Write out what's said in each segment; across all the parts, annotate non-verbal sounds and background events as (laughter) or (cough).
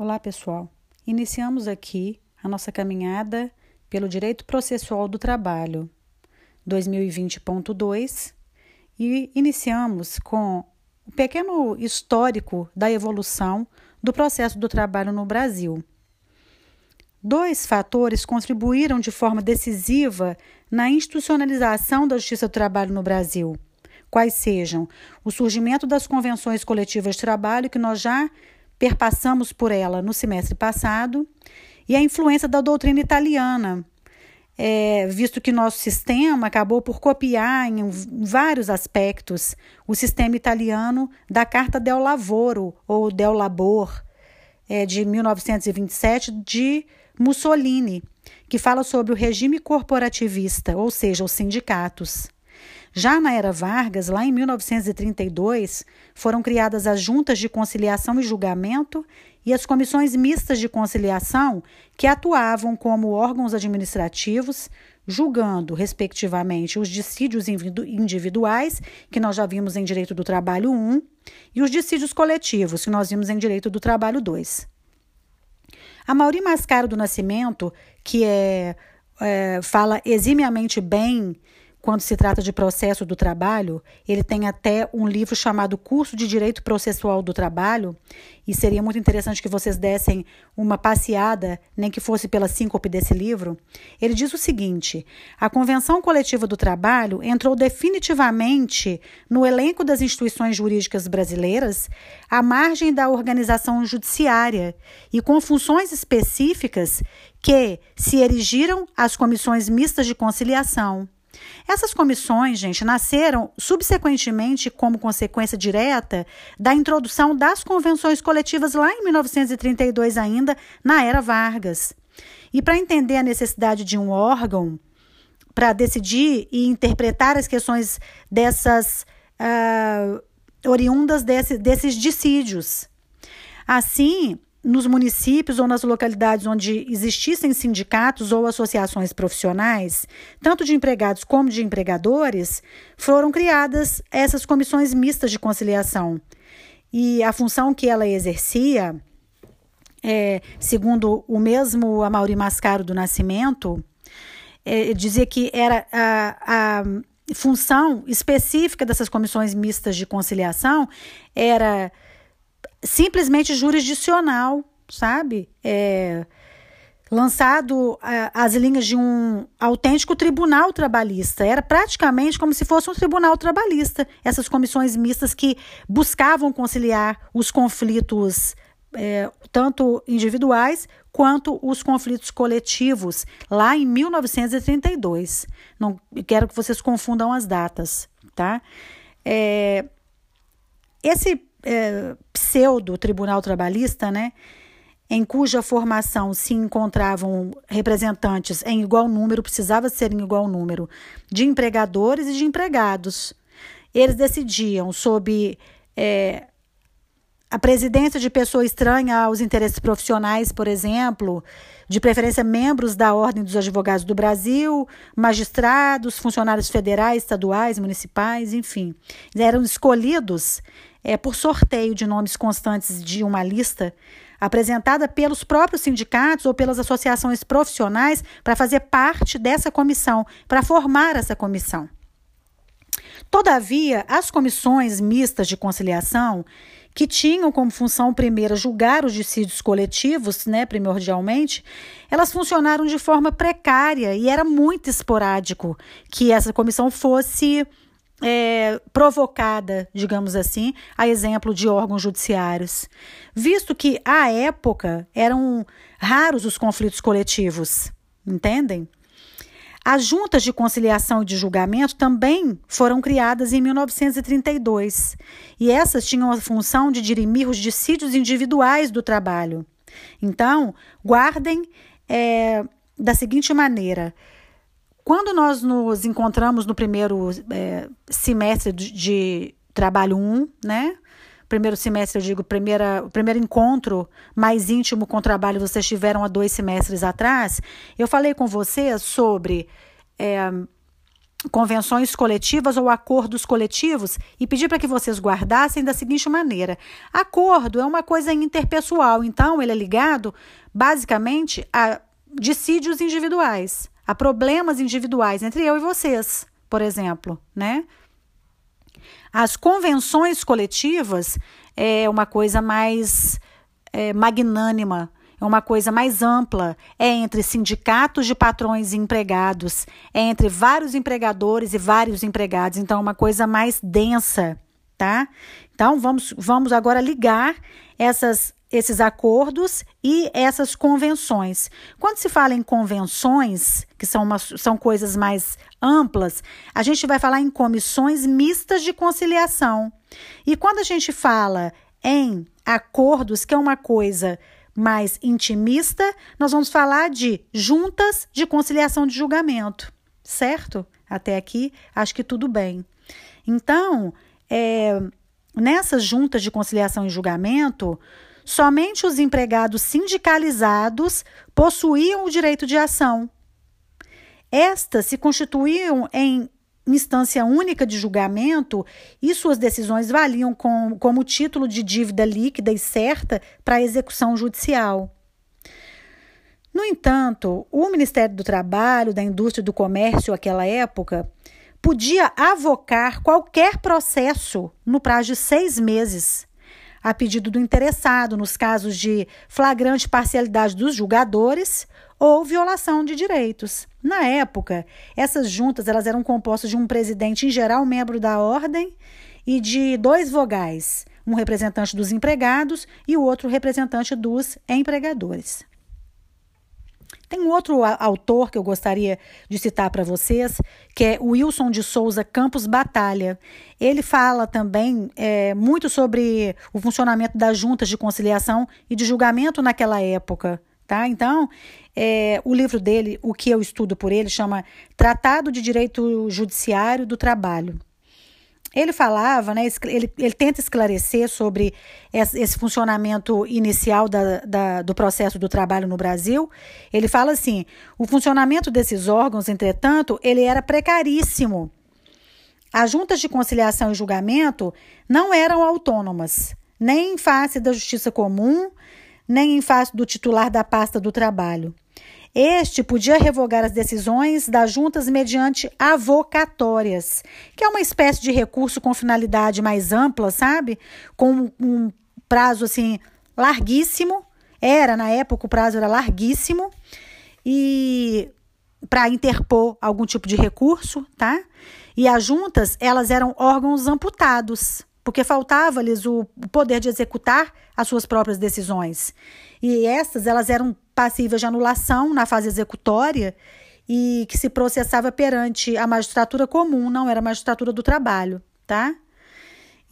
Olá, pessoal. Iniciamos aqui a nossa caminhada pelo Direito Processual do Trabalho 2020.2 e iniciamos com um pequeno histórico da evolução do processo do trabalho no Brasil. Dois fatores contribuíram de forma decisiva na institucionalização da justiça do trabalho no Brasil, quais sejam o surgimento das convenções coletivas de trabalho que nós já perpassamos por ela no semestre passado, e a influência da doutrina italiana, é, visto que nosso sistema acabou por copiar em vários aspectos o sistema italiano da Carta del Lavoro, ou del Labor, é, de 1927, de Mussolini, que fala sobre o regime corporativista, ou seja, os sindicatos. Já na era Vargas, lá em 1932, foram criadas as juntas de conciliação e julgamento e as comissões mistas de conciliação, que atuavam como órgãos administrativos, julgando, respectivamente, os dissídios individuais, que nós já vimos em Direito do Trabalho 1, e os dissídios coletivos, que nós vimos em Direito do Trabalho 2. A Mauri Mascaro do Nascimento, que é, é fala eximiamente bem quando se trata de processo do trabalho, ele tem até um livro chamado Curso de Direito Processual do Trabalho, e seria muito interessante que vocês dessem uma passeada, nem que fosse pela síncope desse livro. Ele diz o seguinte: a Convenção Coletiva do Trabalho entrou definitivamente no elenco das instituições jurídicas brasileiras, à margem da organização judiciária e com funções específicas que se erigiram às comissões mistas de conciliação essas comissões, gente, nasceram subsequentemente como consequência direta da introdução das convenções coletivas lá em 1932 ainda, na era Vargas. E para entender a necessidade de um órgão para decidir e interpretar as questões dessas uh, oriundas desse, desses dissídios. Assim, nos municípios ou nas localidades onde existissem sindicatos ou associações profissionais, tanto de empregados como de empregadores, foram criadas essas comissões mistas de conciliação. E a função que ela exercia, é, segundo o mesmo Amaury Mascaro do Nascimento, é, dizia que era a, a função específica dessas comissões mistas de conciliação era simplesmente jurisdicional, sabe? É, lançado as linhas de um autêntico tribunal trabalhista. Era praticamente como se fosse um tribunal trabalhista. Essas comissões mistas que buscavam conciliar os conflitos, é, tanto individuais quanto os conflitos coletivos, lá em 1932. Não quero que vocês confundam as datas, tá? É, esse é, pseudo-tribunal trabalhista, né, em cuja formação se encontravam representantes em igual número, precisava ser em igual número, de empregadores e de empregados. Eles decidiam sob é, a presidência de pessoa estranha aos interesses profissionais, por exemplo, de preferência membros da Ordem dos Advogados do Brasil, magistrados, funcionários federais, estaduais, municipais, enfim. Eram escolhidos é, por sorteio de nomes constantes de uma lista apresentada pelos próprios sindicatos ou pelas associações profissionais para fazer parte dessa comissão, para formar essa comissão. Todavia, as comissões mistas de conciliação, que tinham como função primeira julgar os dissídios coletivos, né, primordialmente, elas funcionaram de forma precária e era muito esporádico que essa comissão fosse é, provocada, digamos assim, a exemplo de órgãos judiciários, visto que à época eram raros os conflitos coletivos, entendem? As juntas de conciliação e de julgamento também foram criadas em 1932 e essas tinham a função de dirimir os dissídios individuais do trabalho. Então, guardem é, da seguinte maneira: quando nós nos encontramos no primeiro é, semestre de, de trabalho 1, né? Primeiro semestre, eu digo, primeira, o primeiro encontro mais íntimo com o trabalho vocês tiveram há dois semestres atrás, eu falei com vocês sobre é, convenções coletivas ou acordos coletivos e pedir para que vocês guardassem da seguinte maneira: acordo é uma coisa interpessoal, então ele é ligado basicamente a dissídios individuais, a problemas individuais entre eu e vocês, por exemplo, né? As convenções coletivas é uma coisa mais é, magnânima, é uma coisa mais ampla, é entre sindicatos de patrões e empregados, é entre vários empregadores e vários empregados, então é uma coisa mais densa, tá? Então vamos, vamos agora ligar essas, esses acordos e essas convenções. Quando se fala em convenções, que são, uma, são coisas mais amplas, a gente vai falar em comissões mistas de conciliação. E quando a gente fala em acordos, que é uma coisa mais intimista, nós vamos falar de juntas de conciliação de julgamento, certo? Até aqui, acho que tudo bem. Então, é, nessas juntas de conciliação e julgamento, somente os empregados sindicalizados possuíam o direito de ação. Estas se constituíam em instância única de julgamento e suas decisões valiam com, como título de dívida líquida e certa para execução judicial. No entanto, o Ministério do Trabalho, da Indústria e do Comércio, naquela época, podia avocar qualquer processo no prazo de seis meses, a pedido do interessado, nos casos de flagrante parcialidade dos julgadores ou violação de direitos. Na época, essas juntas elas eram compostas de um presidente, em geral, membro da ordem, e de dois vogais, um representante dos empregados e o outro representante dos empregadores. Tem um outro autor que eu gostaria de citar para vocês, que é Wilson de Souza Campos Batalha. Ele fala também é, muito sobre o funcionamento das juntas de conciliação e de julgamento naquela época. Tá? Então, é, o livro dele, o que eu estudo por ele, chama Tratado de Direito Judiciário do Trabalho. Ele falava, né, ele, ele tenta esclarecer sobre esse funcionamento inicial da, da, do processo do trabalho no Brasil. Ele fala assim: o funcionamento desses órgãos, entretanto, ele era precaríssimo. As juntas de conciliação e julgamento não eram autônomas, nem em face da justiça comum, nem em face do titular da pasta do trabalho. Este podia revogar as decisões das juntas mediante avocatórias, que é uma espécie de recurso com finalidade mais ampla, sabe? Com um prazo assim larguíssimo. Era na época o prazo era larguíssimo e para interpor algum tipo de recurso, tá? E as juntas, elas eram órgãos amputados porque faltava-lhes o poder de executar as suas próprias decisões. E essas, elas eram passíveis de anulação na fase executória e que se processava perante a magistratura comum, não era a magistratura do trabalho, tá?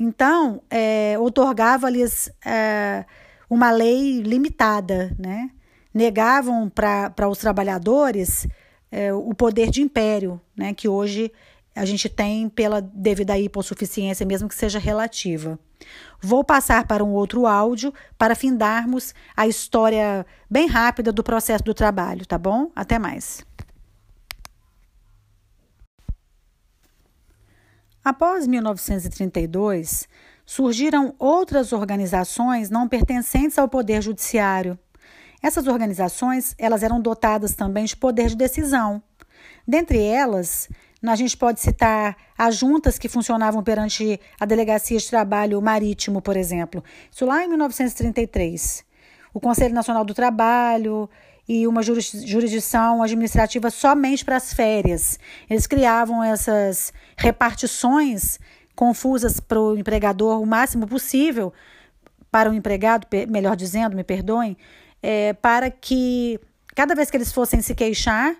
Então, é, otorgava-lhes é, uma lei limitada, né? Negavam para os trabalhadores é, o poder de império, né? Que hoje a gente tem pela devida hipossuficiência, mesmo que seja relativa. Vou passar para um outro áudio para findarmos a história bem rápida do processo do trabalho, tá bom? Até mais. Após 1932, surgiram outras organizações não pertencentes ao poder judiciário. Essas organizações, elas eram dotadas também de poder de decisão. Dentre elas, a gente pode citar as juntas que funcionavam perante a Delegacia de Trabalho Marítimo, por exemplo. Isso lá em 1933. O Conselho Nacional do Trabalho e uma jurisdição administrativa somente para as férias. Eles criavam essas repartições confusas para o empregador o máximo possível, para o empregado, melhor dizendo, me perdoem, é, para que cada vez que eles fossem se queixar,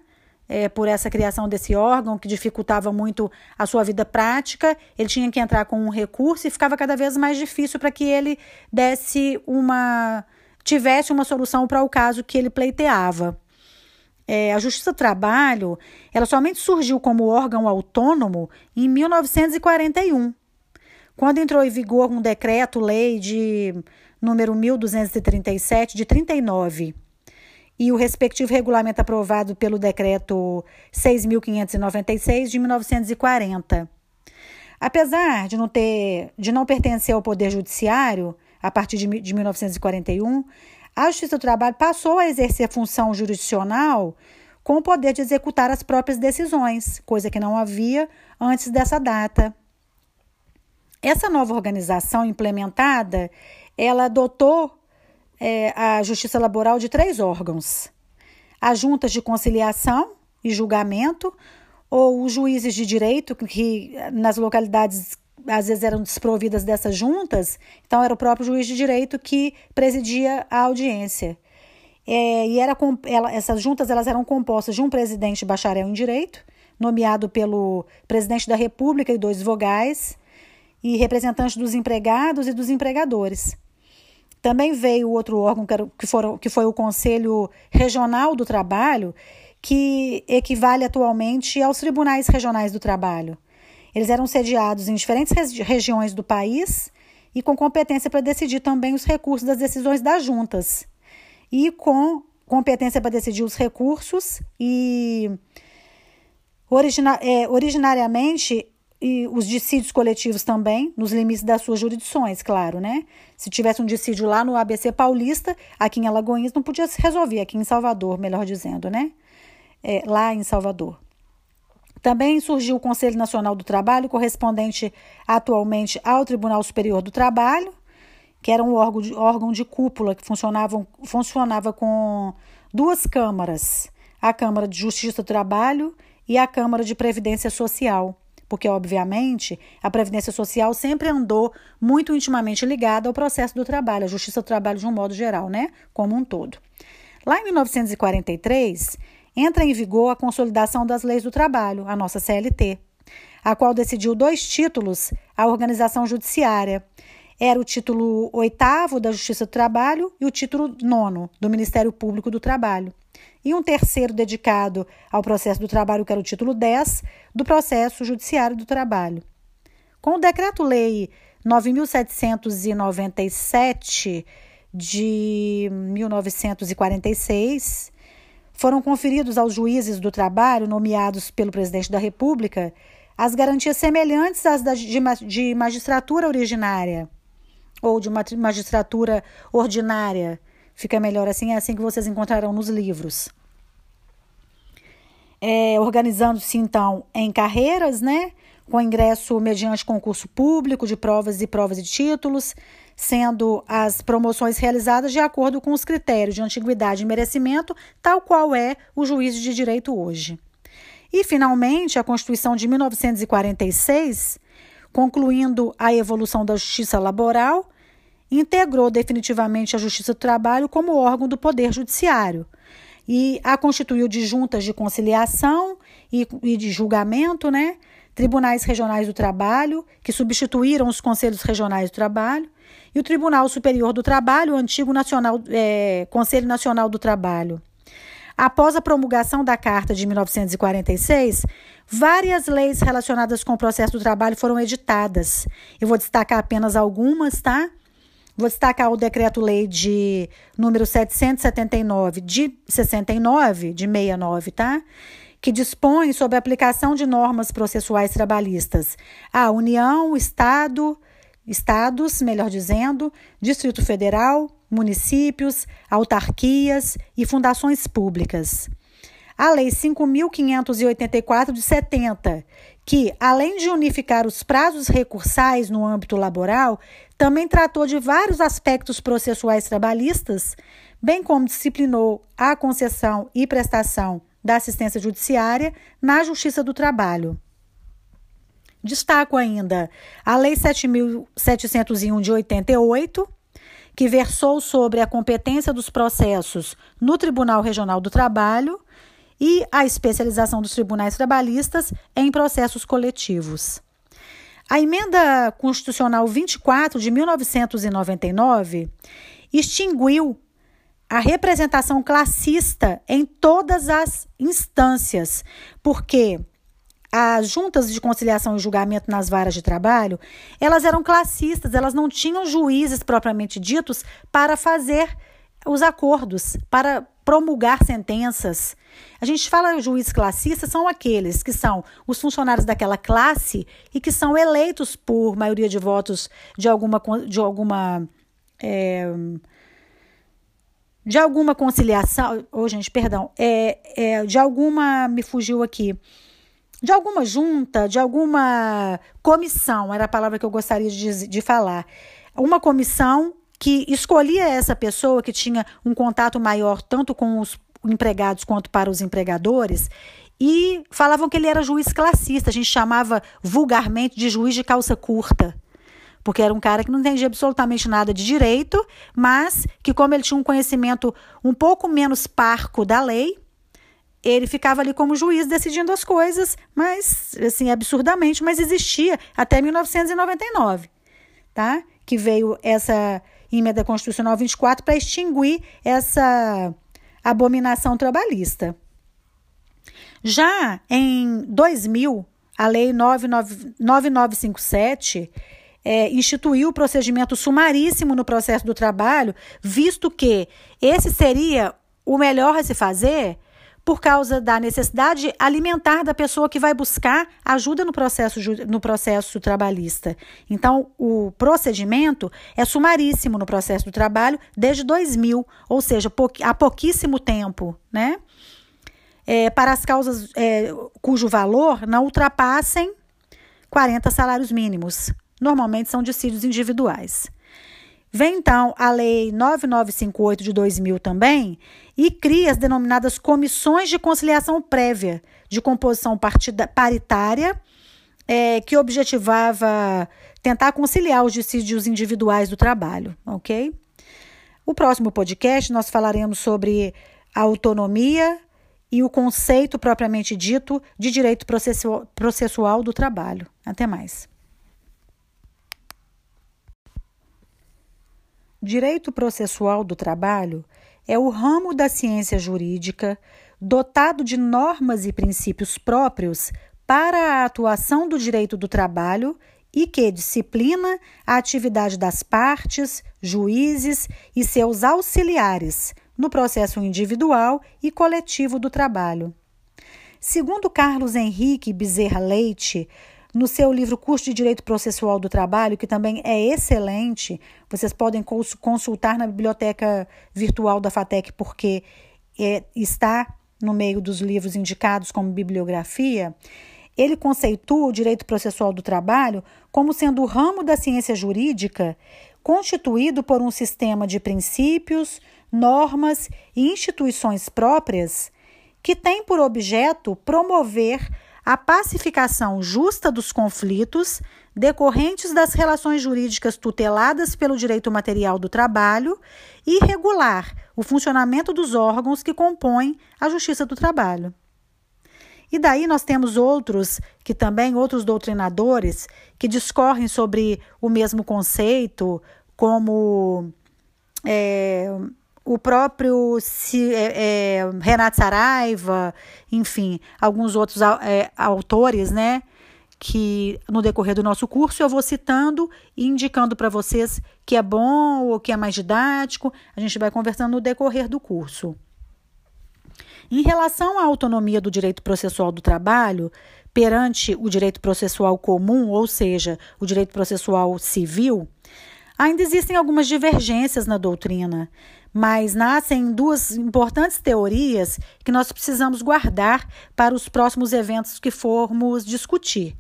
é, por essa criação desse órgão, que dificultava muito a sua vida prática, ele tinha que entrar com um recurso e ficava cada vez mais difícil para que ele desse uma. tivesse uma solução para o caso que ele pleiteava. É, a Justiça do Trabalho ela somente surgiu como órgão autônomo em 1941, quando entrou em vigor um decreto-lei de número 1237 de 39 e o respectivo regulamento aprovado pelo decreto 6.596 de 1940. Apesar de não ter, de não pertencer ao poder judiciário a partir de, de 1941, a Justiça do Trabalho passou a exercer função jurisdicional com o poder de executar as próprias decisões, coisa que não havia antes dessa data. Essa nova organização implementada, ela adotou é, a Justiça Laboral de três órgãos: as juntas de conciliação e julgamento, ou os juízes de direito, que nas localidades às vezes eram desprovidas dessas juntas, então era o próprio juiz de direito que presidia a audiência. É, e era ela, essas juntas elas eram compostas de um presidente bacharel em direito, nomeado pelo presidente da República e dois vogais, e representantes dos empregados e dos empregadores. Também veio outro órgão, que, era, que, foram, que foi o Conselho Regional do Trabalho, que equivale atualmente aos Tribunais Regionais do Trabalho. Eles eram sediados em diferentes regi regiões do país e com competência para decidir também os recursos das decisões das juntas e com competência para decidir os recursos e origina é, originariamente e os dissídios coletivos também, nos limites das suas jurisdições, claro, né? Se tivesse um dissídio lá no ABC Paulista, aqui em Alagoinhas não podia se resolver, aqui em Salvador, melhor dizendo, né? É, lá em Salvador. Também surgiu o Conselho Nacional do Trabalho, correspondente atualmente ao Tribunal Superior do Trabalho, que era um órgão de, órgão de cúpula que funcionava, funcionava com duas câmaras, a Câmara de Justiça do Trabalho e a Câmara de Previdência Social, porque, obviamente, a Previdência Social sempre andou muito intimamente ligada ao processo do trabalho, à justiça do trabalho de um modo geral, né? Como um todo. Lá em 1943, entra em vigor a Consolidação das Leis do Trabalho, a nossa CLT, a qual decidiu dois títulos à organização judiciária era o título oitavo da Justiça do Trabalho e o título nono do Ministério Público do Trabalho. E um terceiro dedicado ao processo do trabalho, que era o título 10 do Processo Judiciário do Trabalho. Com o Decreto-Lei 9.797 de 1946, foram conferidos aos juízes do trabalho nomeados pelo presidente da República as garantias semelhantes às de magistratura originária ou de magistratura ordinária. Fica melhor assim, é assim que vocês encontrarão nos livros. É, Organizando-se, então, em carreiras, né? Com ingresso mediante concurso público de provas e provas de títulos, sendo as promoções realizadas de acordo com os critérios de antiguidade e merecimento, tal qual é o juízo de direito hoje. E, finalmente, a Constituição de 1946 concluindo a evolução da justiça laboral, integrou definitivamente a Justiça do Trabalho como órgão do Poder Judiciário e a constituiu de juntas de conciliação e, e de julgamento, né? Tribunais Regionais do Trabalho, que substituíram os Conselhos Regionais do Trabalho, e o Tribunal Superior do Trabalho, o antigo Nacional, é, Conselho Nacional do Trabalho. Após a promulgação da Carta de 1946, várias leis relacionadas com o processo do trabalho foram editadas. Eu vou destacar apenas algumas, tá? Vou destacar o decreto-lei de número 779 de 69, de 69, tá? Que dispõe sobre a aplicação de normas processuais trabalhistas à União, Estado, estados, melhor dizendo, Distrito Federal, municípios, autarquias e fundações públicas. A Lei 5.584 de 70, que, além de unificar os prazos recursais no âmbito laboral, também tratou de vários aspectos processuais trabalhistas, bem como disciplinou a concessão e prestação da assistência judiciária na Justiça do Trabalho. Destaco ainda a Lei 7.701 de 88, que versou sobre a competência dos processos no Tribunal Regional do Trabalho e a especialização dos tribunais trabalhistas em processos coletivos. A emenda constitucional 24 de 1999 extinguiu a representação classista em todas as instâncias, porque as juntas de conciliação e julgamento nas varas de trabalho, elas eram classistas, elas não tinham juízes propriamente ditos para fazer os acordos, para promulgar sentenças. A gente fala juiz classista são aqueles que são os funcionários daquela classe e que são eleitos por maioria de votos de alguma de alguma é, de alguma conciliação, oh, gente, perdão, é, é, de alguma, me fugiu aqui, de alguma junta, de alguma comissão, era a palavra que eu gostaria de, de falar, uma comissão que escolhia essa pessoa que tinha um contato maior tanto com os empregados quanto para os empregadores e falavam que ele era juiz classista, a gente chamava vulgarmente de juiz de calça curta. Porque era um cara que não entendia absolutamente nada de direito, mas que, como ele tinha um conhecimento um pouco menos parco da lei, ele ficava ali como juiz decidindo as coisas, mas assim, absurdamente, mas existia até 1999, tá? Que veio essa emenda constitucional 24 para extinguir essa abominação trabalhista. Já em 2000, a lei 9957 é, instituiu o procedimento sumaríssimo no processo do trabalho, visto que esse seria o melhor a se fazer por causa da necessidade alimentar da pessoa que vai buscar ajuda no processo, no processo trabalhista. Então, o procedimento é sumaríssimo no processo do trabalho desde 2000, ou seja, há pouquíssimo tempo, né? É, para as causas é, cujo valor não ultrapassem 40 salários mínimos. Normalmente são dissídios individuais. Vem então a Lei 9958 de 2000 também e cria as denominadas comissões de conciliação prévia, de composição partida, paritária, é, que objetivava tentar conciliar os dissídios individuais do trabalho, ok? O próximo podcast nós falaremos sobre a autonomia e o conceito propriamente dito de direito processual, processual do trabalho. Até mais. Direito processual do trabalho é o ramo da ciência jurídica dotado de normas e princípios próprios para a atuação do direito do trabalho e que disciplina a atividade das partes, juízes e seus auxiliares no processo individual e coletivo do trabalho. Segundo Carlos Henrique Bezerra Leite, no seu livro Curso de Direito Processual do Trabalho, que também é excelente, vocês podem consultar na biblioteca virtual da FATEC, porque é, está no meio dos livros indicados como bibliografia. Ele conceitua o direito processual do trabalho como sendo o ramo da ciência jurídica constituído por um sistema de princípios, normas e instituições próprias que tem por objeto promover a pacificação justa dos conflitos decorrentes das relações jurídicas tuteladas pelo direito material do trabalho e regular o funcionamento dos órgãos que compõem a Justiça do Trabalho. E daí nós temos outros que também, outros doutrinadores, que discorrem sobre o mesmo conceito, como é, o próprio se, é, é, Renato Saraiva, enfim, alguns outros é, autores, né? Que no decorrer do nosso curso eu vou citando e indicando para vocês que é bom ou que é mais didático. A gente vai conversando no decorrer do curso. Em relação à autonomia do direito processual do trabalho, perante o direito processual comum, ou seja, o direito processual civil, ainda existem algumas divergências na doutrina mas nascem duas importantes teorias que nós precisamos guardar para os próximos eventos que formos discutir.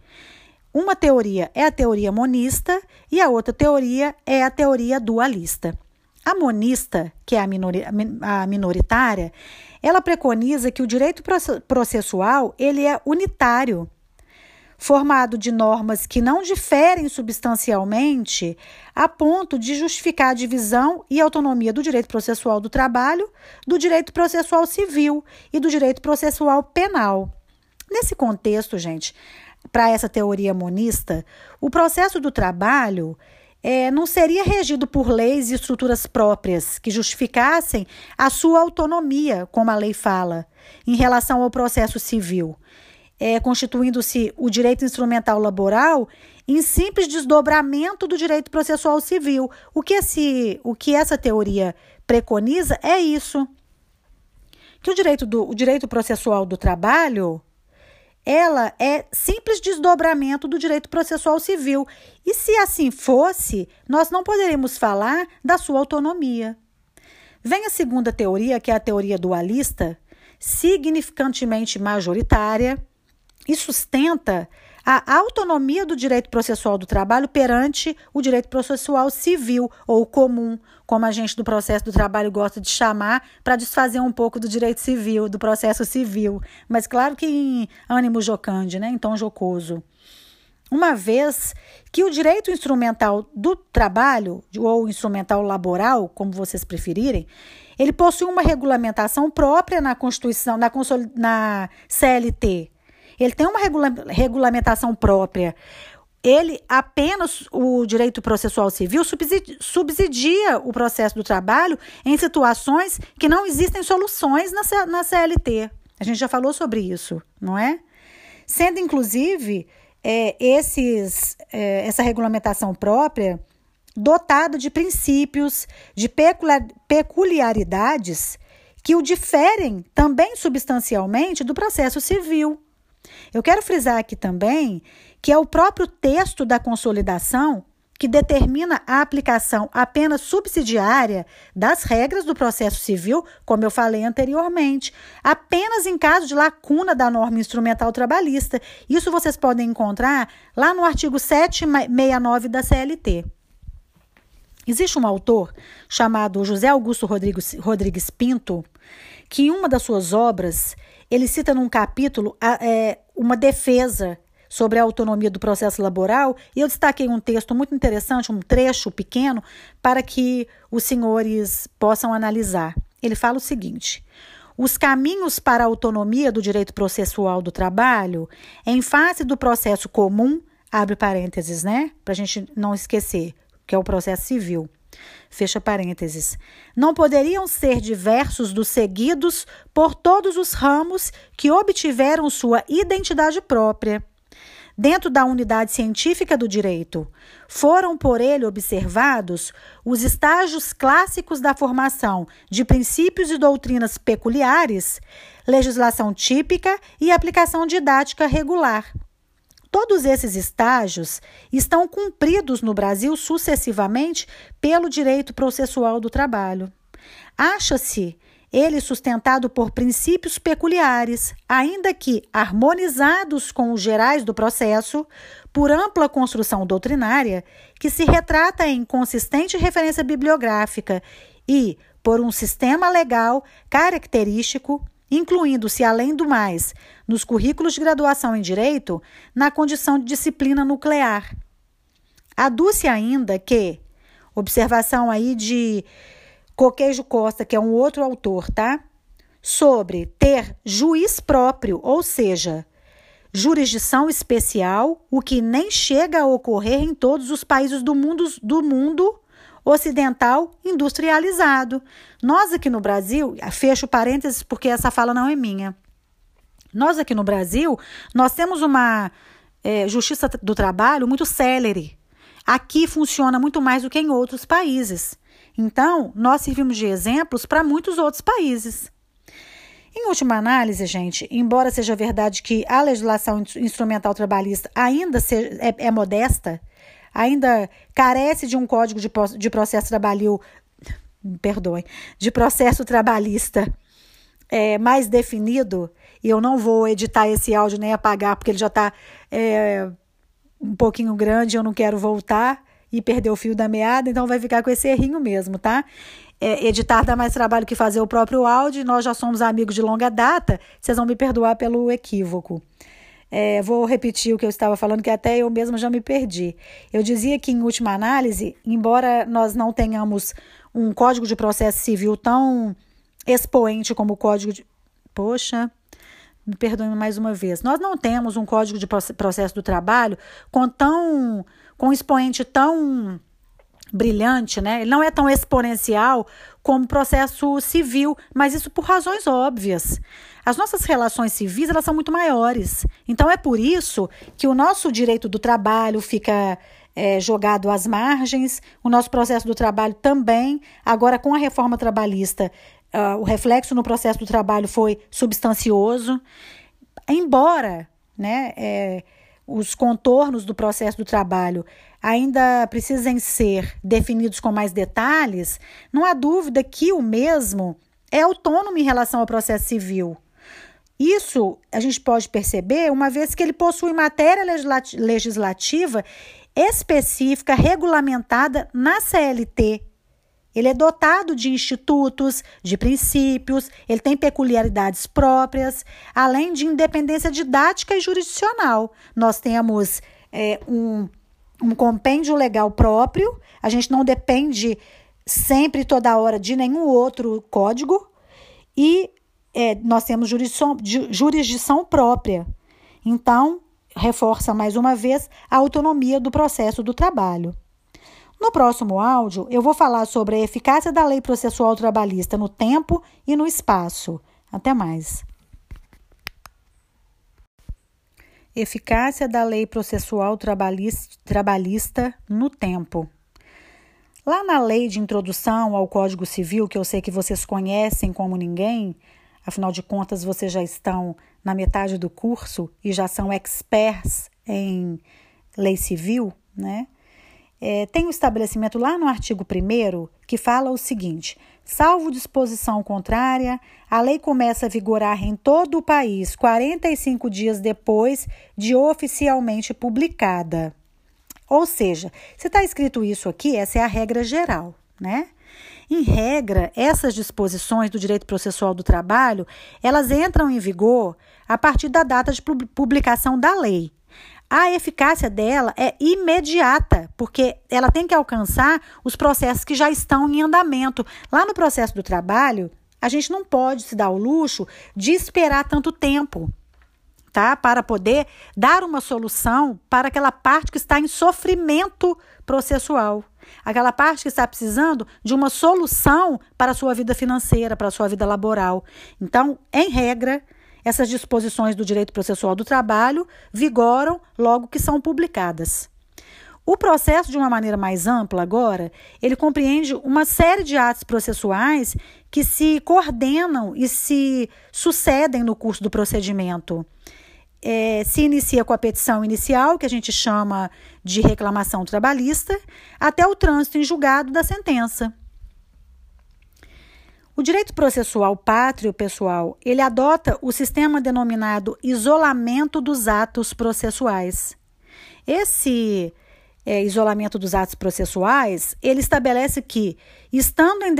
Uma teoria é a teoria monista e a outra teoria é a teoria dualista. A monista, que é a, minori a minoritária, ela preconiza que o direito processual ele é unitário formado de normas que não diferem substancialmente a ponto de justificar a divisão e autonomia do direito processual do trabalho, do direito processual civil e do direito processual penal. Nesse contexto, gente, para essa teoria monista, o processo do trabalho é, não seria regido por leis e estruturas próprias que justificassem a sua autonomia, como a lei fala, em relação ao processo civil é, constituindo-se o direito instrumental laboral em simples desdobramento do direito processual civil. O que, esse, o que essa teoria preconiza é isso. que o direito, do, o direito processual do trabalho ela é simples desdobramento do direito processual civil. E se assim fosse, nós não poderíamos falar da sua autonomia. Vem a segunda teoria, que é a teoria dualista, significantemente majoritária, e sustenta a autonomia do direito processual do trabalho perante o direito processual civil ou comum, como a gente do processo do trabalho gosta de chamar, para desfazer um pouco do direito civil, do processo civil. Mas claro que em ânimo jocande, né, em tom jocoso. Uma vez que o direito instrumental do trabalho, ou instrumental laboral, como vocês preferirem, ele possui uma regulamentação própria na Constituição, na, na CLT, ele tem uma regula regulamentação própria. Ele apenas, o direito processual civil, subsidia, o processo do trabalho em situações que não existem soluções na, na CLT. A gente já falou sobre isso, não é? Sendo, inclusive, é, esses, é, essa regulamentação própria dotada de princípios, de peculiaridades que o diferem também substancialmente do processo civil. Eu quero frisar aqui também que é o próprio texto da consolidação que determina a aplicação apenas subsidiária das regras do processo civil, como eu falei anteriormente, apenas em caso de lacuna da norma instrumental trabalhista. Isso vocês podem encontrar lá no artigo 769 da CLT. Existe um autor chamado José Augusto Rodrigues, Pinto, que em uma das suas obras ele cita num capítulo é, uma defesa sobre a autonomia do processo laboral, e eu destaquei um texto muito interessante, um trecho pequeno, para que os senhores possam analisar. Ele fala o seguinte: os caminhos para a autonomia do direito processual do trabalho, em face do processo comum, abre parênteses, né? Para a gente não esquecer, que é o processo civil. Fecha parênteses. Não poderiam ser diversos dos seguidos por todos os ramos que obtiveram sua identidade própria. Dentro da unidade científica do direito, foram por ele observados os estágios clássicos da formação de princípios e doutrinas peculiares, legislação típica e aplicação didática regular. Todos esses estágios estão cumpridos no Brasil sucessivamente pelo direito processual do trabalho. Acha-se ele sustentado por princípios peculiares, ainda que harmonizados com os gerais do processo, por ampla construção doutrinária, que se retrata em consistente referência bibliográfica e por um sistema legal característico incluindo-se, além do mais, nos currículos de graduação em Direito, na condição de disciplina nuclear. Aduz-se ainda que, observação aí de Coqueijo Costa, que é um outro autor, tá? Sobre ter juiz próprio, ou seja, jurisdição especial, o que nem chega a ocorrer em todos os países do mundo, do mundo ocidental industrializado. Nós aqui no Brasil, fecho parênteses porque essa fala não é minha. Nós aqui no Brasil, nós temos uma é, justiça do trabalho muito célere. Aqui funciona muito mais do que em outros países. Então, nós servimos de exemplos para muitos outros países. Em última análise, gente, embora seja verdade que a legislação instrumental trabalhista ainda seja, é, é modesta, ainda carece de um código de, de processo trabalhil, (laughs) perdoem, de processo trabalhista é, mais definido, e eu não vou editar esse áudio nem apagar, porque ele já está é, um pouquinho grande, eu não quero voltar e perder o fio da meada, então vai ficar com esse errinho mesmo, tá? É, editar dá mais trabalho que fazer o próprio áudio, nós já somos amigos de longa data, vocês vão me perdoar pelo equívoco. É, vou repetir o que eu estava falando, que até eu mesma já me perdi. Eu dizia que, em última análise, embora nós não tenhamos um código de processo civil tão expoente como o código de. Poxa, me perdoe mais uma vez. Nós não temos um código de processo do trabalho com tão. com um expoente tão brilhante, né? Ele não é tão exponencial como processo civil, mas isso por razões óbvias. As nossas relações civis elas são muito maiores. Então é por isso que o nosso direito do trabalho fica é, jogado às margens, o nosso processo do trabalho também. Agora, com a reforma trabalhista, uh, o reflexo no processo do trabalho foi substancioso, embora né, é, os contornos do processo do trabalho ainda precisem ser definidos com mais detalhes, não há dúvida que o mesmo é autônomo em relação ao processo civil. Isso a gente pode perceber uma vez que ele possui matéria legislativa específica regulamentada na CLT. Ele é dotado de institutos, de princípios, ele tem peculiaridades próprias, além de independência didática e jurisdicional. Nós temos é, um, um compêndio legal próprio, a gente não depende sempre toda hora de nenhum outro código e é, nós temos jurisdição, jurisdição própria. Então, reforça mais uma vez a autonomia do processo do trabalho. No próximo áudio, eu vou falar sobre a eficácia da lei processual trabalhista no tempo e no espaço. Até mais. Eficácia da lei processual trabalhista no tempo. Lá na lei de introdução ao Código Civil, que eu sei que vocês conhecem como ninguém, afinal de contas vocês já estão na metade do curso e já são experts em lei civil, né? É, tem o um estabelecimento lá no artigo 1 que fala o seguinte: salvo disposição contrária, a lei começa a vigorar em todo o país 45 dias depois de oficialmente publicada. Ou seja, se está escrito isso aqui, essa é a regra geral, né? Em regra, essas disposições do direito processual do trabalho, elas entram em vigor a partir da data de publicação da lei. A eficácia dela é imediata, porque ela tem que alcançar os processos que já estão em andamento. Lá no processo do trabalho, a gente não pode se dar o luxo de esperar tanto tempo. Tá? Para poder dar uma solução para aquela parte que está em sofrimento processual. Aquela parte que está precisando de uma solução para a sua vida financeira, para a sua vida laboral. Então, em regra, essas disposições do direito processual do trabalho vigoram logo que são publicadas. O processo, de uma maneira mais ampla agora, ele compreende uma série de atos processuais que se coordenam e se sucedem no curso do procedimento é, se inicia com a petição inicial, que a gente chama de reclamação trabalhista, até o trânsito em julgado da sentença. O direito processual pátrio, pessoal, ele adota o sistema denominado isolamento dos atos processuais. Esse é, isolamento dos atos processuais, ele estabelece que, estando em,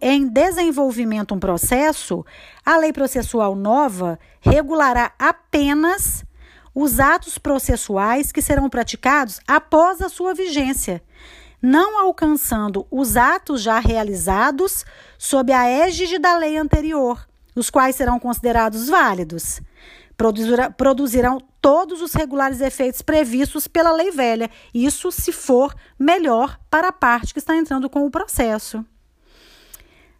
em desenvolvimento um processo, a lei processual nova regulará apenas os atos processuais que serão praticados após a sua vigência, não alcançando os atos já realizados sob a égide da lei anterior, os quais serão considerados válidos produzirão todos os regulares efeitos previstos pela lei velha. Isso se for melhor para a parte que está entrando com o processo.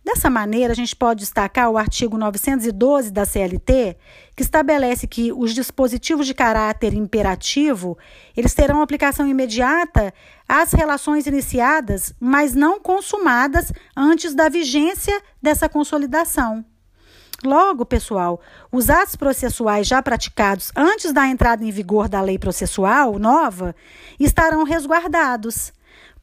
Dessa maneira, a gente pode destacar o artigo 912 da CLT, que estabelece que os dispositivos de caráter imperativo, eles terão aplicação imediata às relações iniciadas, mas não consumadas antes da vigência dessa consolidação. Logo, pessoal, os atos processuais já praticados antes da entrada em vigor da lei processual nova estarão resguardados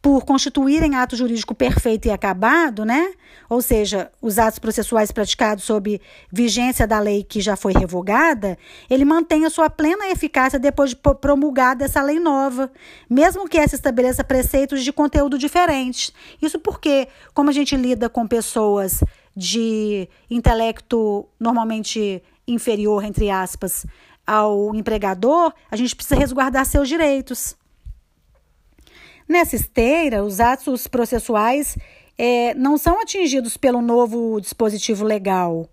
por constituírem ato jurídico perfeito e acabado, né? Ou seja, os atos processuais praticados sob vigência da lei que já foi revogada, ele mantém a sua plena eficácia depois de promulgada essa lei nova, mesmo que essa estabeleça preceitos de conteúdo diferentes. Isso porque, como a gente lida com pessoas de intelecto normalmente inferior, entre aspas, ao empregador, a gente precisa resguardar seus direitos. Nessa esteira, os atos processuais é, não são atingidos pelo novo dispositivo legal,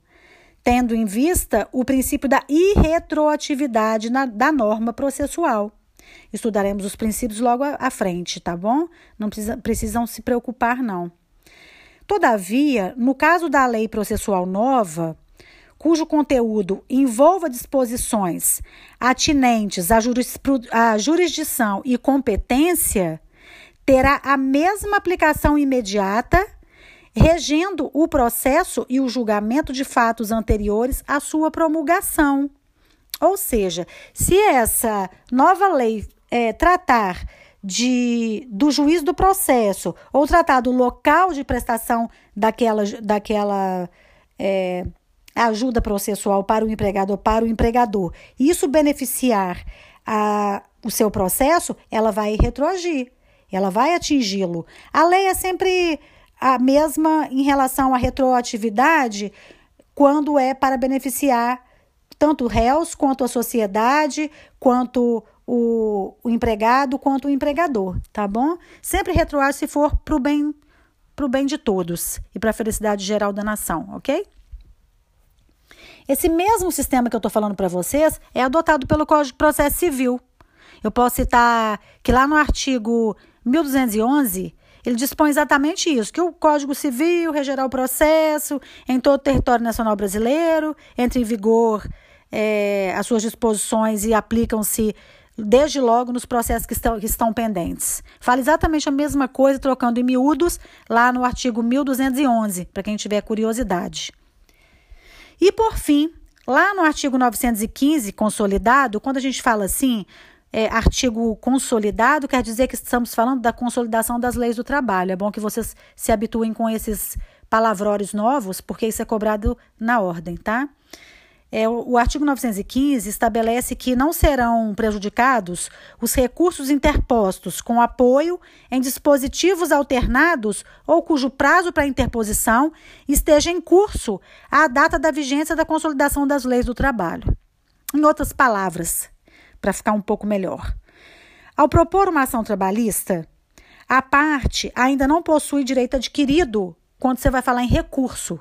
tendo em vista o princípio da irretroatividade na, da norma processual. Estudaremos os princípios logo à frente, tá bom? Não precisa, precisam se preocupar, não. Todavia, no caso da lei processual nova, cujo conteúdo envolva disposições atinentes à, à jurisdição e competência, terá a mesma aplicação imediata regendo o processo e o julgamento de fatos anteriores à sua promulgação. Ou seja, se essa nova lei é, tratar de, do juiz do processo ou tratar do local de prestação daquela, daquela é, ajuda processual para o empregado ou para o empregador, isso beneficiar a, o seu processo, ela vai retroagir, ela vai atingi-lo. A lei é sempre a mesma em relação à retroatividade quando é para beneficiar tanto réus quanto a sociedade, quanto o, o empregado, quanto o empregador, tá bom? Sempre retroage se for para o bem, pro bem de todos e para a felicidade geral da nação, ok? Esse mesmo sistema que eu estou falando para vocês é adotado pelo Código de Processo Civil. Eu posso citar que lá no artigo 1211 ele dispõe exatamente isso: que o Código Civil regerá o processo em todo o território nacional brasileiro, entre em vigor é, as suas disposições e aplicam-se desde logo nos processos que estão, que estão pendentes. Fala exatamente a mesma coisa, trocando em miúdos, lá no artigo 1211, para quem tiver curiosidade. E, por fim, lá no artigo 915, consolidado, quando a gente fala assim, é, artigo consolidado, quer dizer que estamos falando da consolidação das leis do trabalho. É bom que vocês se habituem com esses palavrórios novos, porque isso é cobrado na ordem, tá? É, o, o artigo 915 estabelece que não serão prejudicados os recursos interpostos com apoio em dispositivos alternados ou cujo prazo para interposição esteja em curso à data da vigência da consolidação das leis do trabalho. Em outras palavras, para ficar um pouco melhor. Ao propor uma ação trabalhista, a parte ainda não possui direito adquirido quando você vai falar em recurso.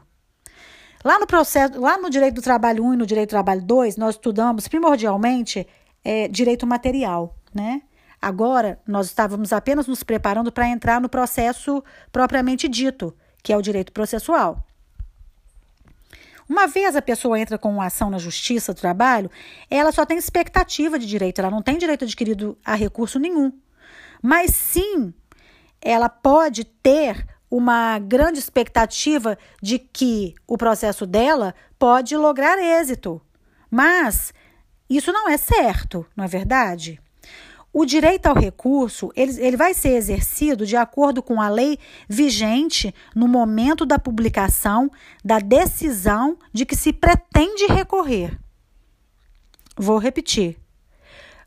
Lá no processo, lá no direito do trabalho 1 e no direito do trabalho 2, nós estudamos primordialmente é, direito material, né? Agora, nós estávamos apenas nos preparando para entrar no processo propriamente dito, que é o direito processual. Uma vez a pessoa entra com uma ação na justiça do trabalho, ela só tem expectativa de direito, ela não tem direito adquirido a recurso nenhum. Mas sim, ela pode ter uma grande expectativa de que o processo dela pode lograr êxito. Mas isso não é certo, não é verdade? O direito ao recurso, ele, ele vai ser exercido de acordo com a lei vigente no momento da publicação da decisão de que se pretende recorrer. Vou repetir.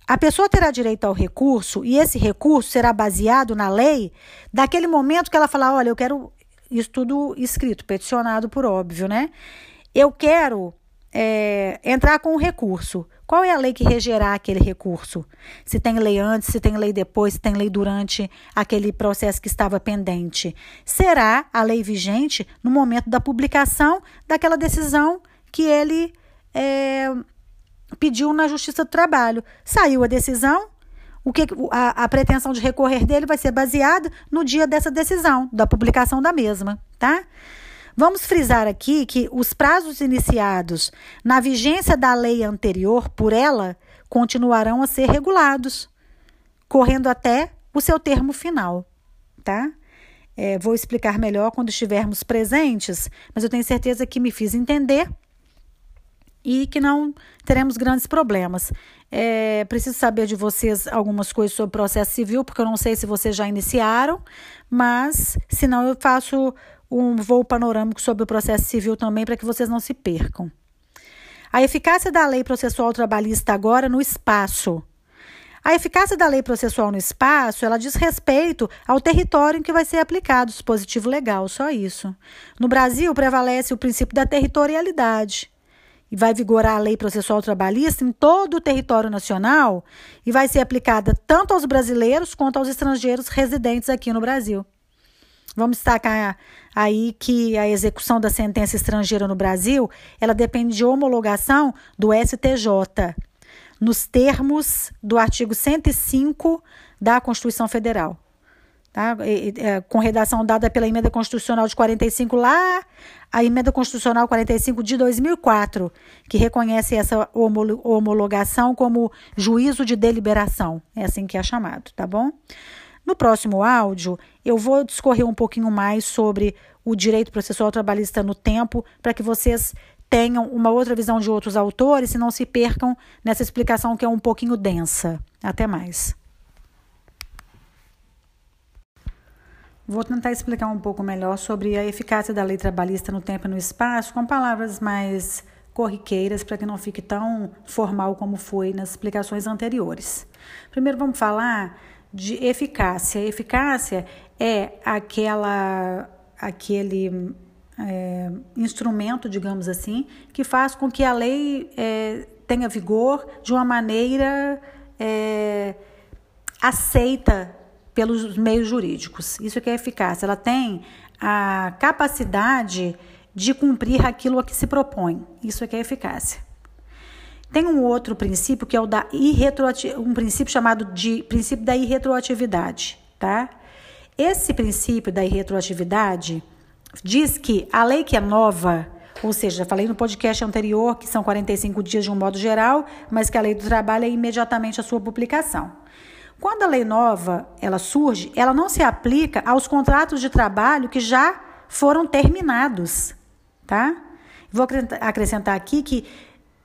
A pessoa terá direito ao recurso e esse recurso será baseado na lei daquele momento que ela falar, olha, eu quero isso tudo escrito, peticionado por óbvio, né? Eu quero é, entrar com o recurso. Qual é a lei que regerá aquele recurso? Se tem lei antes, se tem lei depois, se tem lei durante aquele processo que estava pendente. Será a lei vigente no momento da publicação daquela decisão que ele é, pediu na Justiça do Trabalho. Saiu a decisão, o que a, a pretensão de recorrer dele vai ser baseada no dia dessa decisão, da publicação da mesma, tá? Vamos frisar aqui que os prazos iniciados na vigência da lei anterior por ela continuarão a ser regulados, correndo até o seu termo final, tá? É, vou explicar melhor quando estivermos presentes, mas eu tenho certeza que me fiz entender e que não teremos grandes problemas. É, preciso saber de vocês algumas coisas sobre processo civil, porque eu não sei se vocês já iniciaram, mas se não, eu faço um voo panorâmico sobre o processo civil também, para que vocês não se percam. A eficácia da lei processual trabalhista agora no espaço. A eficácia da lei processual no espaço, ela diz respeito ao território em que vai ser aplicado o dispositivo legal, só isso. No Brasil, prevalece o princípio da territorialidade. E vai vigorar a lei processual trabalhista em todo o território nacional e vai ser aplicada tanto aos brasileiros quanto aos estrangeiros residentes aqui no Brasil. Vamos destacar aí que a execução da sentença estrangeira no Brasil, ela depende de homologação do STJ, nos termos do artigo 105 da Constituição Federal. Tá? E, é, com redação dada pela emenda constitucional de 45 lá, a emenda constitucional 45 de 2004, que reconhece essa homologação como juízo de deliberação, é assim que é chamado, tá bom? No próximo áudio, eu vou discorrer um pouquinho mais sobre o direito processual trabalhista no tempo, para que vocês tenham uma outra visão de outros autores e não se percam nessa explicação que é um pouquinho densa. Até mais. Vou tentar explicar um pouco melhor sobre a eficácia da lei trabalhista no tempo e no espaço, com palavras mais corriqueiras, para que não fique tão formal como foi nas explicações anteriores. Primeiro, vamos falar de eficácia. Eficácia é aquela, aquele é, instrumento, digamos assim, que faz com que a lei é, tenha vigor de uma maneira é, aceita pelos meios jurídicos. Isso que é eficácia. Ela tem a capacidade de cumprir aquilo a que se propõe. Isso é que é eficácia. Tem um outro princípio que é o da um princípio chamado de princípio da irretroatividade, tá? Esse princípio da irretroatividade diz que a lei que é nova, ou seja, falei no podcast anterior que são 45 dias de um modo geral, mas que a lei do trabalho é imediatamente a sua publicação. Quando a lei nova ela surge, ela não se aplica aos contratos de trabalho que já foram terminados, tá? Vou acrescentar aqui que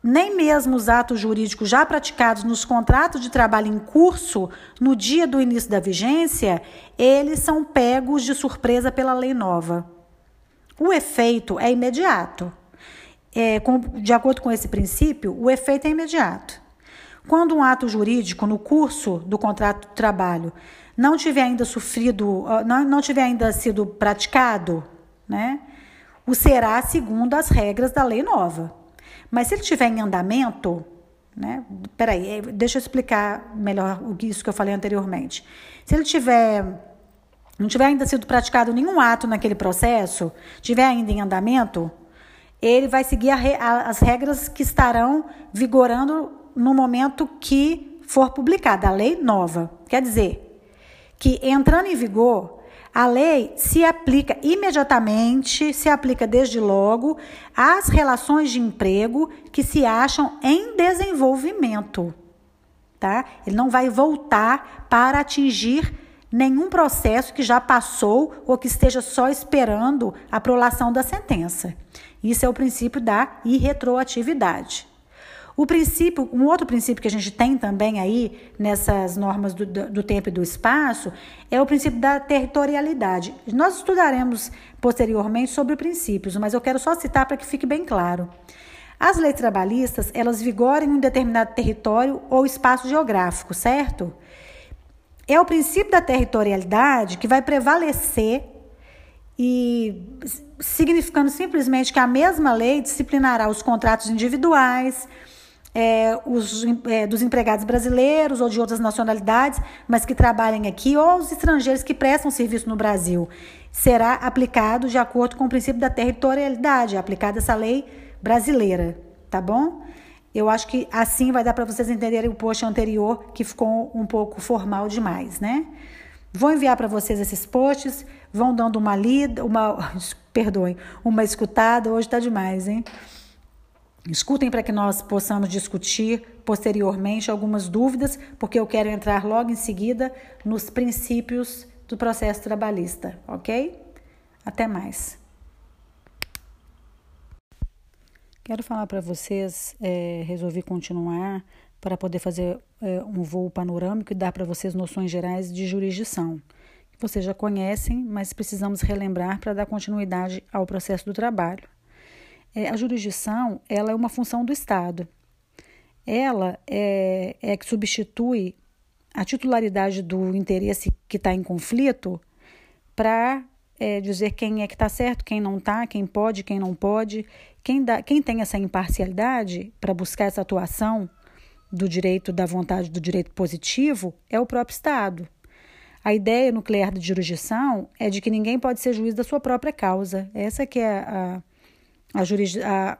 nem mesmo os atos jurídicos já praticados nos contratos de trabalho em curso no dia do início da vigência, eles são pegos de surpresa pela lei nova. O efeito é imediato. É, com, de acordo com esse princípio, o efeito é imediato. Quando um ato jurídico no curso do contrato de trabalho não tiver ainda sofrido, não, não tiver ainda sido praticado, né, o será segundo as regras da lei nova. Mas se ele estiver em andamento, né, peraí, é, deixa eu explicar melhor isso que eu falei anteriormente. Se ele tiver não tiver ainda sido praticado nenhum ato naquele processo, tiver ainda em andamento, ele vai seguir a, as regras que estarão vigorando no momento que for publicada a lei nova. Quer dizer, que entrando em vigor, a lei se aplica imediatamente, se aplica desde logo às relações de emprego que se acham em desenvolvimento. Tá? Ele não vai voltar para atingir nenhum processo que já passou ou que esteja só esperando a prolação da sentença. Isso é o princípio da irretroatividade. O princípio, um outro princípio que a gente tem também aí nessas normas do, do, tempo e do espaço é o princípio da territorialidade. Nós estudaremos posteriormente sobre princípios, mas eu quero só citar para que fique bem claro. As leis trabalhistas, elas vigoram em um determinado território ou espaço geográfico, certo? É o princípio da territorialidade que vai prevalecer e significando simplesmente que a mesma lei disciplinará os contratos individuais, é, os, é, dos empregados brasileiros ou de outras nacionalidades, mas que trabalhem aqui, ou os estrangeiros que prestam serviço no Brasil. Será aplicado de acordo com o princípio da territorialidade, aplicada essa lei brasileira, tá bom? Eu acho que assim vai dar para vocês entenderem o post anterior, que ficou um pouco formal demais, né? Vou enviar para vocês esses posts, vão dando uma lida, uma, (laughs) perdoem, uma escutada, hoje está demais, hein? Escutem para que nós possamos discutir posteriormente algumas dúvidas, porque eu quero entrar logo em seguida nos princípios do processo trabalhista, ok? Até mais. Quero falar para vocês, é, resolvi continuar para poder fazer é, um voo panorâmico e dar para vocês noções gerais de jurisdição. Que vocês já conhecem, mas precisamos relembrar para dar continuidade ao processo do trabalho. É, a jurisdição ela é uma função do Estado. Ela é, é que substitui a titularidade do interesse que está em conflito para é, dizer quem é que está certo, quem não está, quem pode, quem não pode. Quem, dá, quem tem essa imparcialidade para buscar essa atuação do direito da vontade do direito positivo é o próprio Estado. A ideia nuclear de jurisdição é de que ninguém pode ser juiz da sua própria causa. Essa que é a, a, a,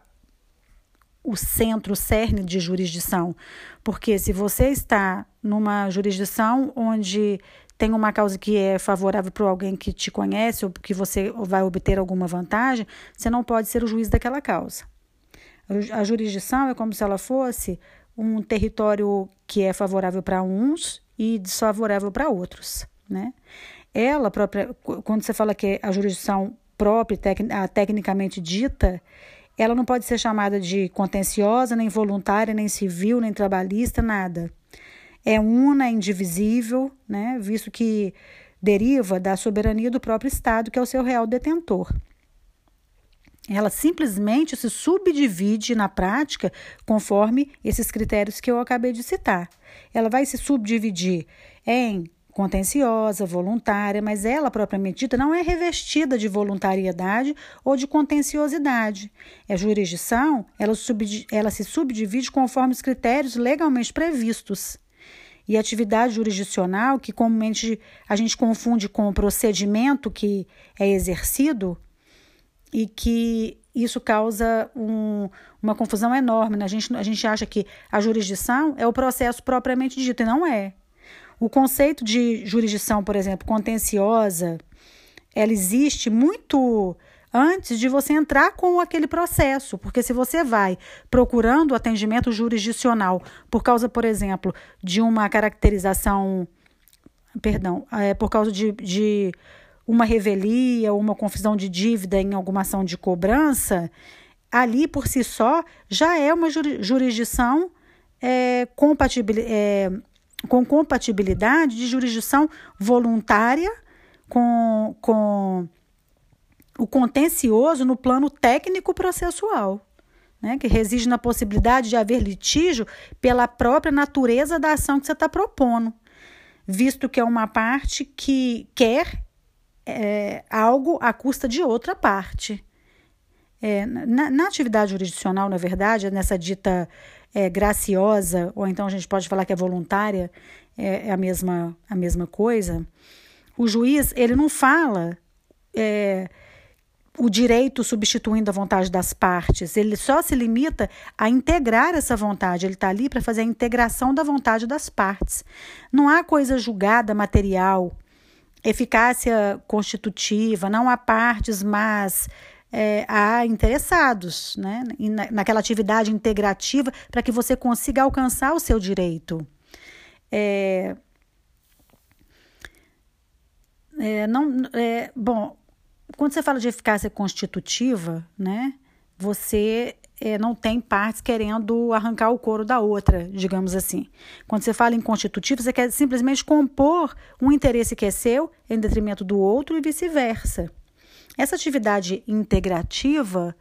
o centro, o cerne de jurisdição. Porque se você está numa jurisdição onde tem uma causa que é favorável para alguém que te conhece ou que você vai obter alguma vantagem, você não pode ser o juiz daquela causa. A jurisdição é como se ela fosse um território que é favorável para uns e desfavorável para outros, né? Ela própria, quando você fala que a jurisdição própria, a tecnicamente dita, ela não pode ser chamada de contenciosa, nem voluntária, nem civil, nem trabalhista, nada. É una, é indivisível, né, visto que deriva da soberania do próprio Estado, que é o seu real detentor. Ela simplesmente se subdivide na prática conforme esses critérios que eu acabei de citar. Ela vai se subdividir em contenciosa, voluntária, mas ela propriamente dita não é revestida de voluntariedade ou de contenciosidade. É jurisdição, ela, ela se subdivide conforme os critérios legalmente previstos. E atividade jurisdicional, que comumente a gente confunde com o procedimento que é exercido, e que isso causa um, uma confusão enorme. Né? A, gente, a gente acha que a jurisdição é o processo propriamente dito, e não é. O conceito de jurisdição, por exemplo, contenciosa, ela existe muito antes de você entrar com aquele processo, porque se você vai procurando atendimento jurisdicional por causa, por exemplo, de uma caracterização, perdão, é, por causa de, de uma revelia ou uma confusão de dívida em alguma ação de cobrança, ali por si só já é uma jurisdição é, compatível, é, com compatibilidade de jurisdição voluntária com, com o contencioso no plano técnico processual, né, que reside na possibilidade de haver litígio pela própria natureza da ação que você está propondo, visto que é uma parte que quer é, algo à custa de outra parte. É, na, na, atividade jurisdicional, na verdade, nessa dita é, graciosa, ou então a gente pode falar que é voluntária, é, é, a, mesma, a mesma coisa, o juiz ele não fala é, o direito substituindo a vontade das partes, ele só se limita a integrar essa vontade, ele está ali para fazer a integração da vontade das partes. Não há coisa julgada material eficácia constitutiva, não há partes, mas é, há interessados né, na, naquela atividade integrativa para que você consiga alcançar o seu direito. É, é, não, é, bom, quando você fala de eficácia constitutiva, né, você é, não tem partes querendo arrancar o couro da outra, digamos assim. Quando você fala em constitutivo, você quer simplesmente compor um interesse que é seu em detrimento do outro e vice-versa. Essa atividade integrativa,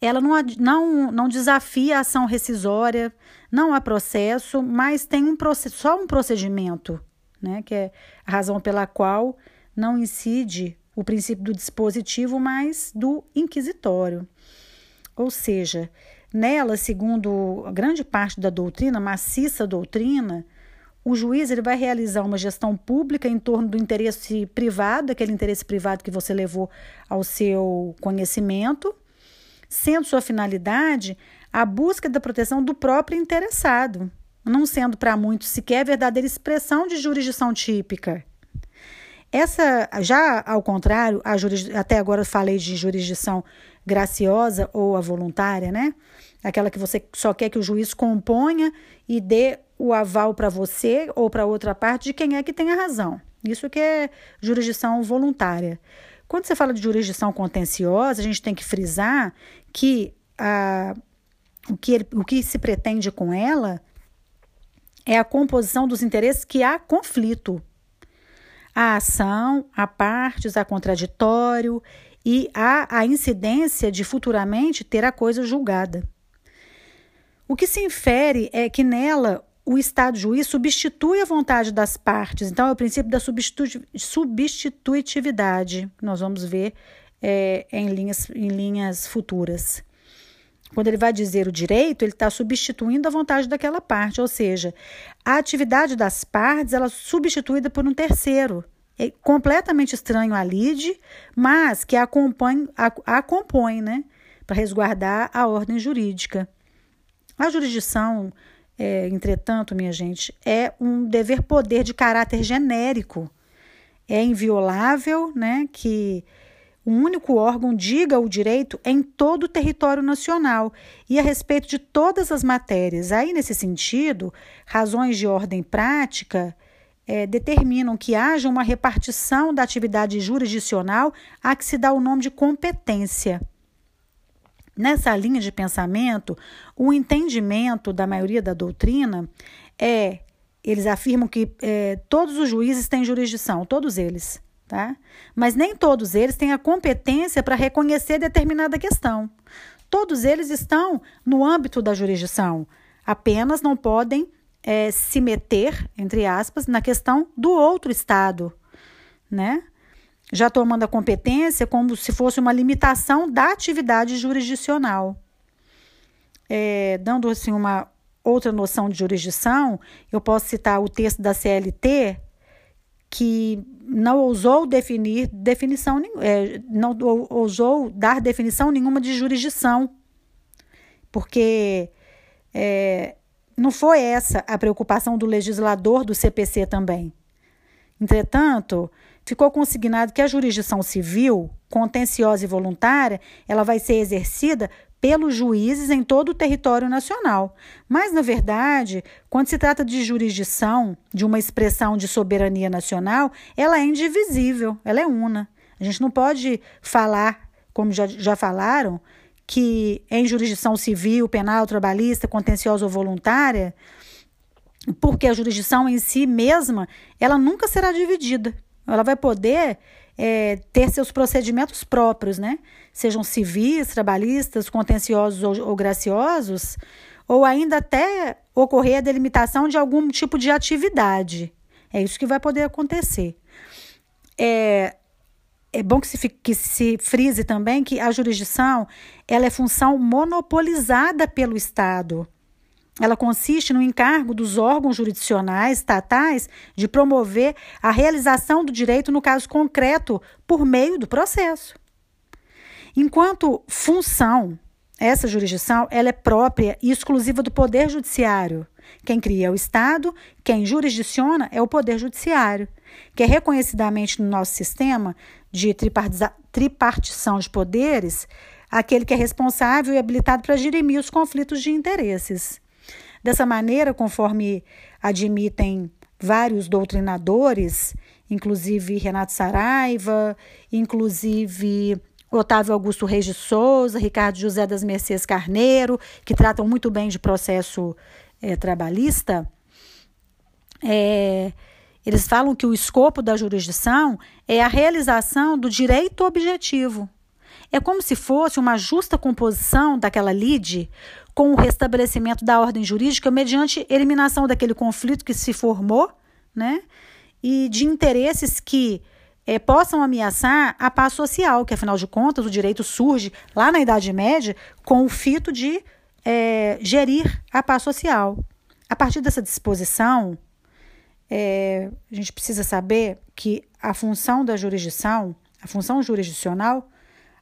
ela não, não, não desafia a ação rescisória, não há processo, mas tem um só um procedimento, né, que é a razão pela qual não incide o princípio do dispositivo, mas do inquisitório. Ou seja, nela, segundo grande parte da doutrina, maciça doutrina, o juiz ele vai realizar uma gestão pública em torno do interesse privado, aquele interesse privado que você levou ao seu conhecimento, sendo sua finalidade a busca da proteção do próprio interessado, não sendo para muitos sequer verdadeira expressão de jurisdição típica. Essa, já ao contrário, juris, até agora falei de jurisdição graciosa ou a voluntária, né? Aquela que você só quer que o juiz componha e dê o aval para você ou para outra parte de quem é que tem a razão. Isso que é jurisdição voluntária. Quando você fala de jurisdição contenciosa, a gente tem que frisar que, a, o, que ele, o que se pretende com ela é a composição dos interesses que há conflito. A ação, há partes, há contraditório e há a incidência de futuramente ter a coisa julgada. O que se infere é que nela o Estado juiz substitui a vontade das partes. Então, é o princípio da substitutividade, nós vamos ver é, em, linhas, em linhas futuras. Quando ele vai dizer o direito, ele está substituindo a vontade daquela parte, ou seja, a atividade das partes ela é substituída por um terceiro é completamente estranho a lide, mas que a acompanha, a, a compõe, né, para resguardar a ordem jurídica. A jurisdição, é, entretanto, minha gente, é um dever-poder de caráter genérico. É inviolável, né, que o único órgão diga o direito em todo o território nacional e a respeito de todas as matérias. Aí, nesse sentido, razões de ordem prática é, determinam que haja uma repartição da atividade jurisdicional a que se dá o nome de competência. Nessa linha de pensamento, o entendimento da maioria da doutrina é: eles afirmam que é, todos os juízes têm jurisdição, todos eles, tá? Mas nem todos eles têm a competência para reconhecer determinada questão. Todos eles estão no âmbito da jurisdição, apenas não podem é, se meter, entre aspas, na questão do outro Estado, né? Já tomando a competência como se fosse uma limitação da atividade jurisdicional. É, dando assim uma outra noção de jurisdição, eu posso citar o texto da CLT que não ousou definir definição, é, não ousou dar definição nenhuma de jurisdição, porque é, não foi essa a preocupação do legislador do CPC também. Entretanto, ficou consignado que a jurisdição civil, contenciosa e voluntária, ela vai ser exercida pelos juízes em todo o território nacional. Mas, na verdade, quando se trata de jurisdição, de uma expressão de soberania nacional, ela é indivisível, ela é una. A gente não pode falar, como já, já falaram, que em jurisdição civil, penal, trabalhista, contenciosa ou voluntária, porque a jurisdição em si mesma, ela nunca será dividida. Ela vai poder é, ter seus procedimentos próprios, né? Sejam civis, trabalhistas, contenciosos ou, ou graciosos, ou ainda até ocorrer a delimitação de algum tipo de atividade. É isso que vai poder acontecer. É, é bom que se, que se frise também que a jurisdição ela é função monopolizada pelo Estado. Ela consiste no encargo dos órgãos jurisdicionais estatais de promover a realização do direito no caso concreto por meio do processo. Enquanto função, essa jurisdição ela é própria e exclusiva do Poder Judiciário. Quem cria é o Estado, quem jurisdiciona é o Poder Judiciário, que é reconhecidamente no nosso sistema de tripartição de poderes, aquele que é responsável e habilitado para dirimir os conflitos de interesses. Dessa maneira, conforme admitem vários doutrinadores, inclusive Renato Saraiva, inclusive Otávio Augusto Reis de Souza, Ricardo José das Mercês Carneiro, que tratam muito bem de processo é, trabalhista, é, eles falam que o escopo da jurisdição é a realização do direito objetivo. É como se fosse uma justa composição daquela lide com o restabelecimento da ordem jurídica mediante eliminação daquele conflito que se formou, né? E de interesses que é, possam ameaçar a paz social, que afinal de contas o direito surge lá na Idade Média com o fito de é, gerir a paz social. A partir dessa disposição, é, a gente precisa saber que a função da jurisdição, a função jurisdicional,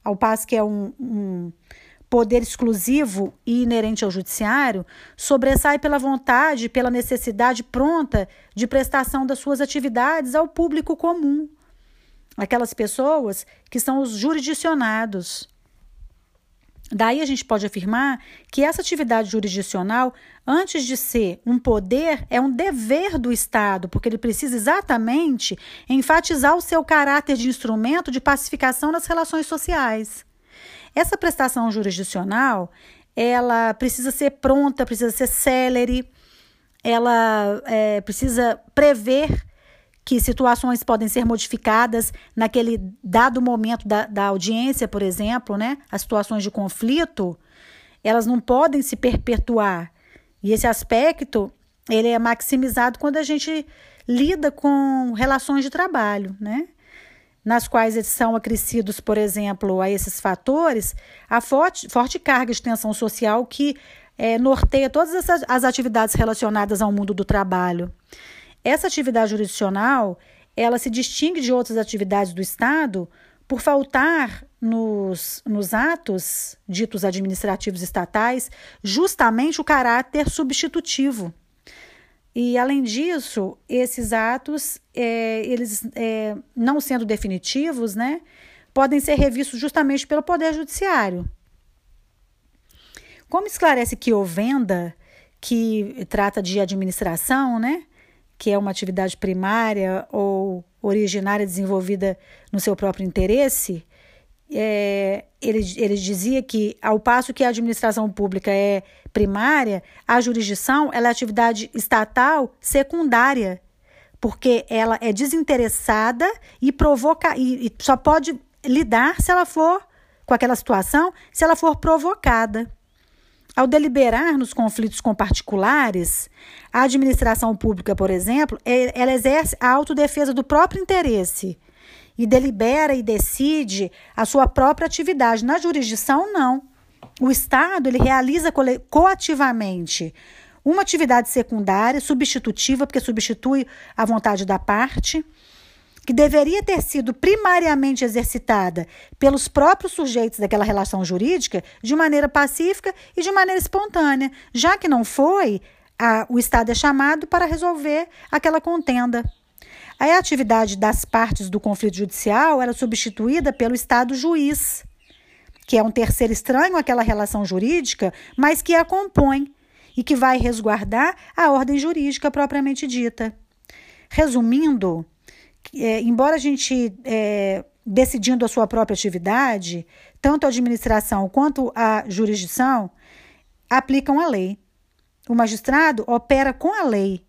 ao passo que é um, um poder exclusivo e inerente ao judiciário, sobressai pela vontade, pela necessidade pronta de prestação das suas atividades ao público comum. Aquelas pessoas que são os jurisdicionados. Daí a gente pode afirmar que essa atividade jurisdicional, antes de ser um poder, é um dever do Estado, porque ele precisa exatamente enfatizar o seu caráter de instrumento de pacificação das relações sociais. Essa prestação jurisdicional, ela precisa ser pronta, precisa ser célere, ela é, precisa prever que situações podem ser modificadas naquele dado momento da, da audiência, por exemplo, né? As situações de conflito, elas não podem se perpetuar. E esse aspecto, ele é maximizado quando a gente lida com relações de trabalho, né? Nas quais são acrescidos, por exemplo, a esses fatores, a forte, forte carga de tensão social que é, norteia todas essas, as atividades relacionadas ao mundo do trabalho. Essa atividade jurisdicional, ela se distingue de outras atividades do Estado por faltar nos, nos atos ditos administrativos estatais justamente o caráter substitutivo. E, além disso, esses atos, é, eles é, não sendo definitivos, né, podem ser revistos justamente pelo Poder Judiciário. Como esclarece que Ovenda, que trata de administração, né, que é uma atividade primária ou originária desenvolvida no seu próprio interesse, é, ele, ele dizia que, ao passo que a administração pública é primária, a jurisdição ela é atividade estatal secundária, porque ela é desinteressada e provoca e, e só pode lidar se ela for com aquela situação, se ela for provocada. Ao deliberar nos conflitos com particulares, a administração pública, por exemplo, é, ela exerce a autodefesa do próprio interesse e delibera e decide a sua própria atividade. Na jurisdição, não. O Estado ele realiza coativamente uma atividade secundária, substitutiva, porque substitui a vontade da parte que deveria ter sido primariamente exercitada pelos próprios sujeitos daquela relação jurídica de maneira pacífica e de maneira espontânea, já que não foi, a, o Estado é chamado para resolver aquela contenda. A atividade das partes do conflito judicial era substituída pelo Estado juiz, que é um terceiro estranho àquela relação jurídica, mas que a compõe e que vai resguardar a ordem jurídica propriamente dita. Resumindo, é, embora a gente, é, decidindo a sua própria atividade, tanto a administração quanto a jurisdição aplicam a lei. O magistrado opera com a lei.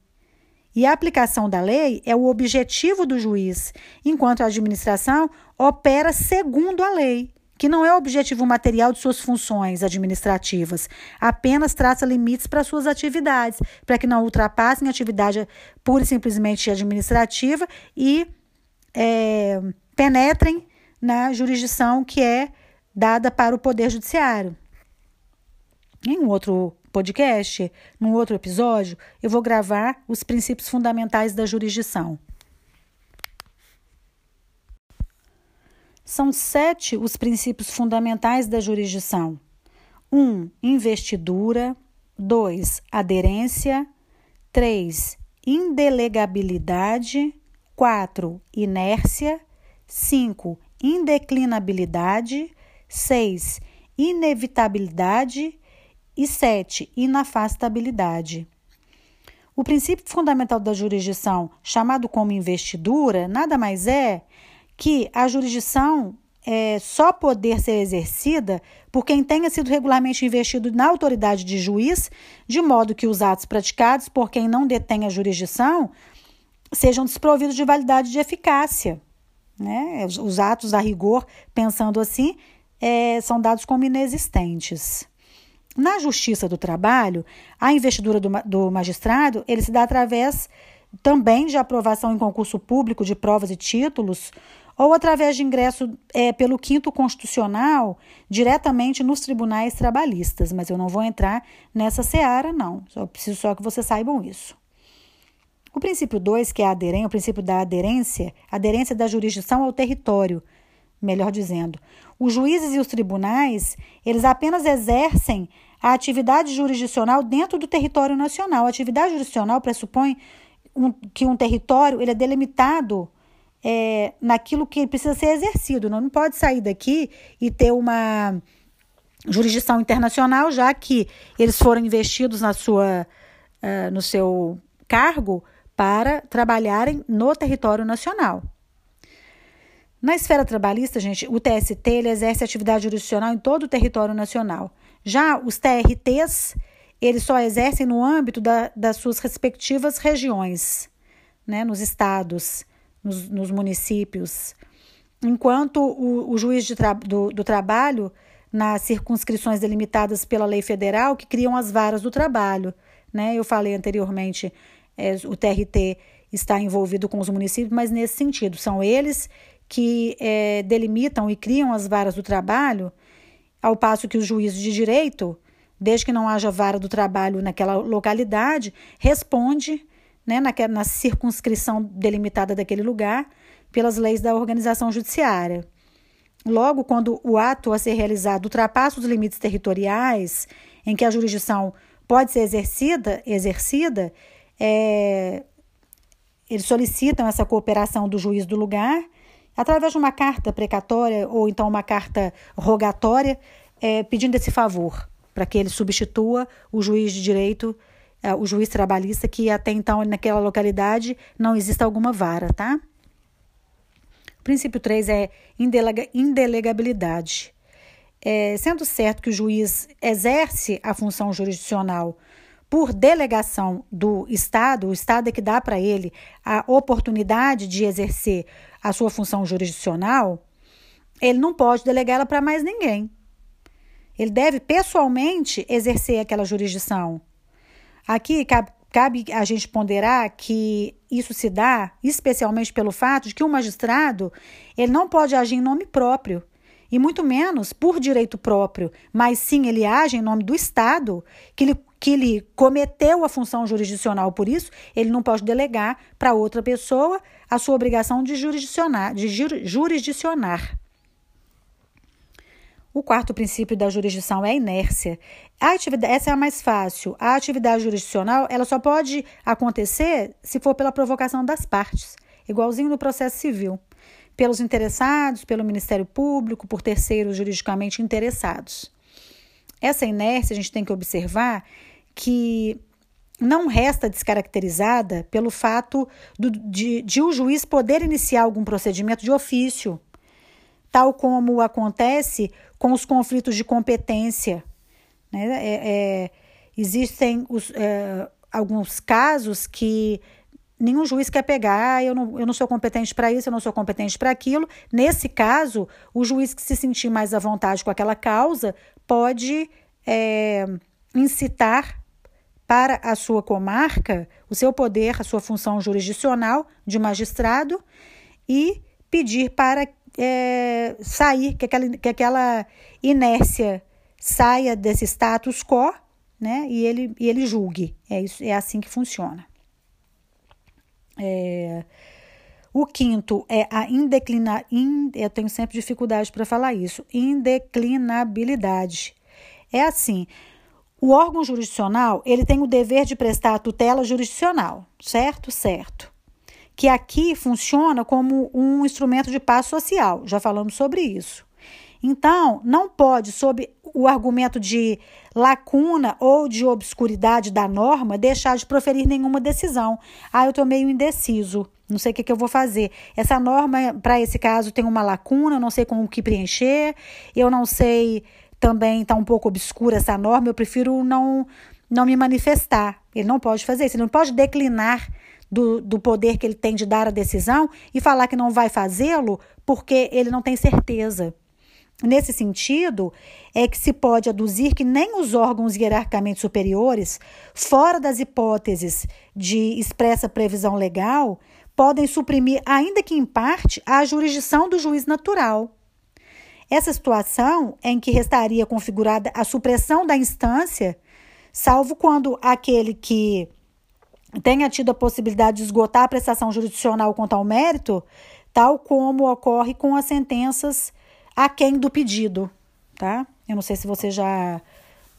E a aplicação da lei é o objetivo do juiz, enquanto a administração opera segundo a lei, que não é o objetivo material de suas funções administrativas, apenas traça limites para suas atividades, para que não ultrapassem atividade pura e simplesmente administrativa e é, penetrem na jurisdição que é dada para o Poder Judiciário. Em um outro podcast, num outro episódio, eu vou gravar os princípios fundamentais da jurisdição. São sete os princípios fundamentais da jurisdição: 1. Um, investidura. 2. Aderência. 3. Indelegabilidade. 4. Inércia. 5. Indeclinabilidade. 6. Inevitabilidade. E 7. Inafastabilidade. O princípio fundamental da jurisdição, chamado como investidura, nada mais é que a jurisdição é só poder ser exercida por quem tenha sido regularmente investido na autoridade de juiz, de modo que os atos praticados por quem não detém a jurisdição sejam desprovidos de validade de eficácia. Né? Os atos a rigor, pensando assim, é, são dados como inexistentes. Na Justiça do Trabalho, a investidura do, do magistrado ele se dá através também de aprovação em concurso público de provas e títulos, ou através de ingresso é, pelo quinto constitucional diretamente nos tribunais trabalhistas. Mas eu não vou entrar nessa seara, não. Só preciso só que vocês saibam isso. O princípio 2, que é a aderência, o princípio da aderência, aderência da jurisdição ao território, melhor dizendo. Os juízes e os tribunais, eles apenas exercem a atividade jurisdicional dentro do território nacional. A atividade jurisdicional pressupõe um, que um território ele é delimitado é, naquilo que precisa ser exercido. Não, não pode sair daqui e ter uma jurisdição internacional, já que eles foram investidos na sua, uh, no seu cargo para trabalharem no território nacional. Na esfera trabalhista, gente, o TST exerce atividade jurisdicional em todo o território nacional. Já os TRTs, eles só exercem no âmbito da, das suas respectivas regiões, né, nos estados, nos, nos municípios. Enquanto o, o juiz tra do, do trabalho, nas circunscrições delimitadas pela lei federal, que criam as varas do trabalho. Né? Eu falei anteriormente é, o TRT está envolvido com os municípios, mas nesse sentido, são eles que é, delimitam e criam as varas do trabalho, ao passo que os juízes de direito, desde que não haja vara do trabalho naquela localidade, responde né, na, na circunscrição delimitada daquele lugar pelas leis da organização judiciária. Logo, quando o ato a ser realizado ultrapassa os limites territoriais em que a jurisdição pode ser exercida, exercida é, eles solicitam essa cooperação do juiz do lugar através de uma carta precatória ou então uma carta rogatória é, pedindo esse favor para que ele substitua o juiz de direito é, o juiz trabalhista que até então naquela localidade não exista alguma vara, tá? O princípio 3 é indelega, indelegabilidade. É, sendo certo que o juiz exerce a função jurisdicional por delegação do Estado, o Estado é que dá para ele a oportunidade de exercer a sua função jurisdicional, ele não pode delegar ela para mais ninguém. Ele deve pessoalmente exercer aquela jurisdição. Aqui cabe, cabe a gente ponderar que isso se dá especialmente pelo fato de que o magistrado ele não pode agir em nome próprio e muito menos por direito próprio, mas sim ele age em nome do Estado, que ele, que ele cometeu a função jurisdicional por isso, ele não pode delegar para outra pessoa a sua obrigação de jurisdicionar. De jurisdicionar. O quarto princípio da jurisdição é a inércia. A atividade, essa é a mais fácil. A atividade jurisdicional ela só pode acontecer se for pela provocação das partes, igualzinho no processo civil, pelos interessados, pelo Ministério Público, por terceiros juridicamente interessados. Essa inércia a gente tem que observar que não resta descaracterizada pelo fato do, de, de o juiz poder iniciar algum procedimento de ofício, tal como acontece com os conflitos de competência. Né? É, é, existem os, é, alguns casos que nenhum juiz quer pegar, ah, eu não, eu não sou competente para isso, eu não sou competente para aquilo. Nesse caso, o juiz que se sentir mais à vontade com aquela causa pode é, incitar para a sua comarca o seu poder, a sua função jurisdicional de magistrado e pedir para é, sair, que aquela, que aquela inércia saia desse status quo né, e, ele, e ele julgue. É, isso, é assim que funciona. É, o quinto é a indeclina, in, eu tenho sempre dificuldade para falar isso, indeclinabilidade. É assim, o órgão jurisdicional, ele tem o dever de prestar tutela jurisdicional, certo? Certo que aqui funciona como um instrumento de paz social. Já falamos sobre isso. Então, não pode, sob o argumento de lacuna ou de obscuridade da norma, deixar de proferir nenhuma decisão. Ah, eu estou meio indeciso, não sei o que, que eu vou fazer. Essa norma, para esse caso, tem uma lacuna, não sei com o que preencher, eu não sei também, está um pouco obscura essa norma, eu prefiro não, não me manifestar. Ele não pode fazer isso, ele não pode declinar do, do poder que ele tem de dar a decisão e falar que não vai fazê-lo porque ele não tem certeza. Nesse sentido, é que se pode aduzir que nem os órgãos hierarquicamente superiores, fora das hipóteses de expressa previsão legal, podem suprimir, ainda que em parte, a jurisdição do juiz natural. Essa situação em que restaria configurada a supressão da instância, salvo quando aquele que tenha tido a possibilidade de esgotar a prestação jurisdicional quanto ao mérito, tal como ocorre com as sentenças aquém do pedido, tá? Eu não sei se vocês já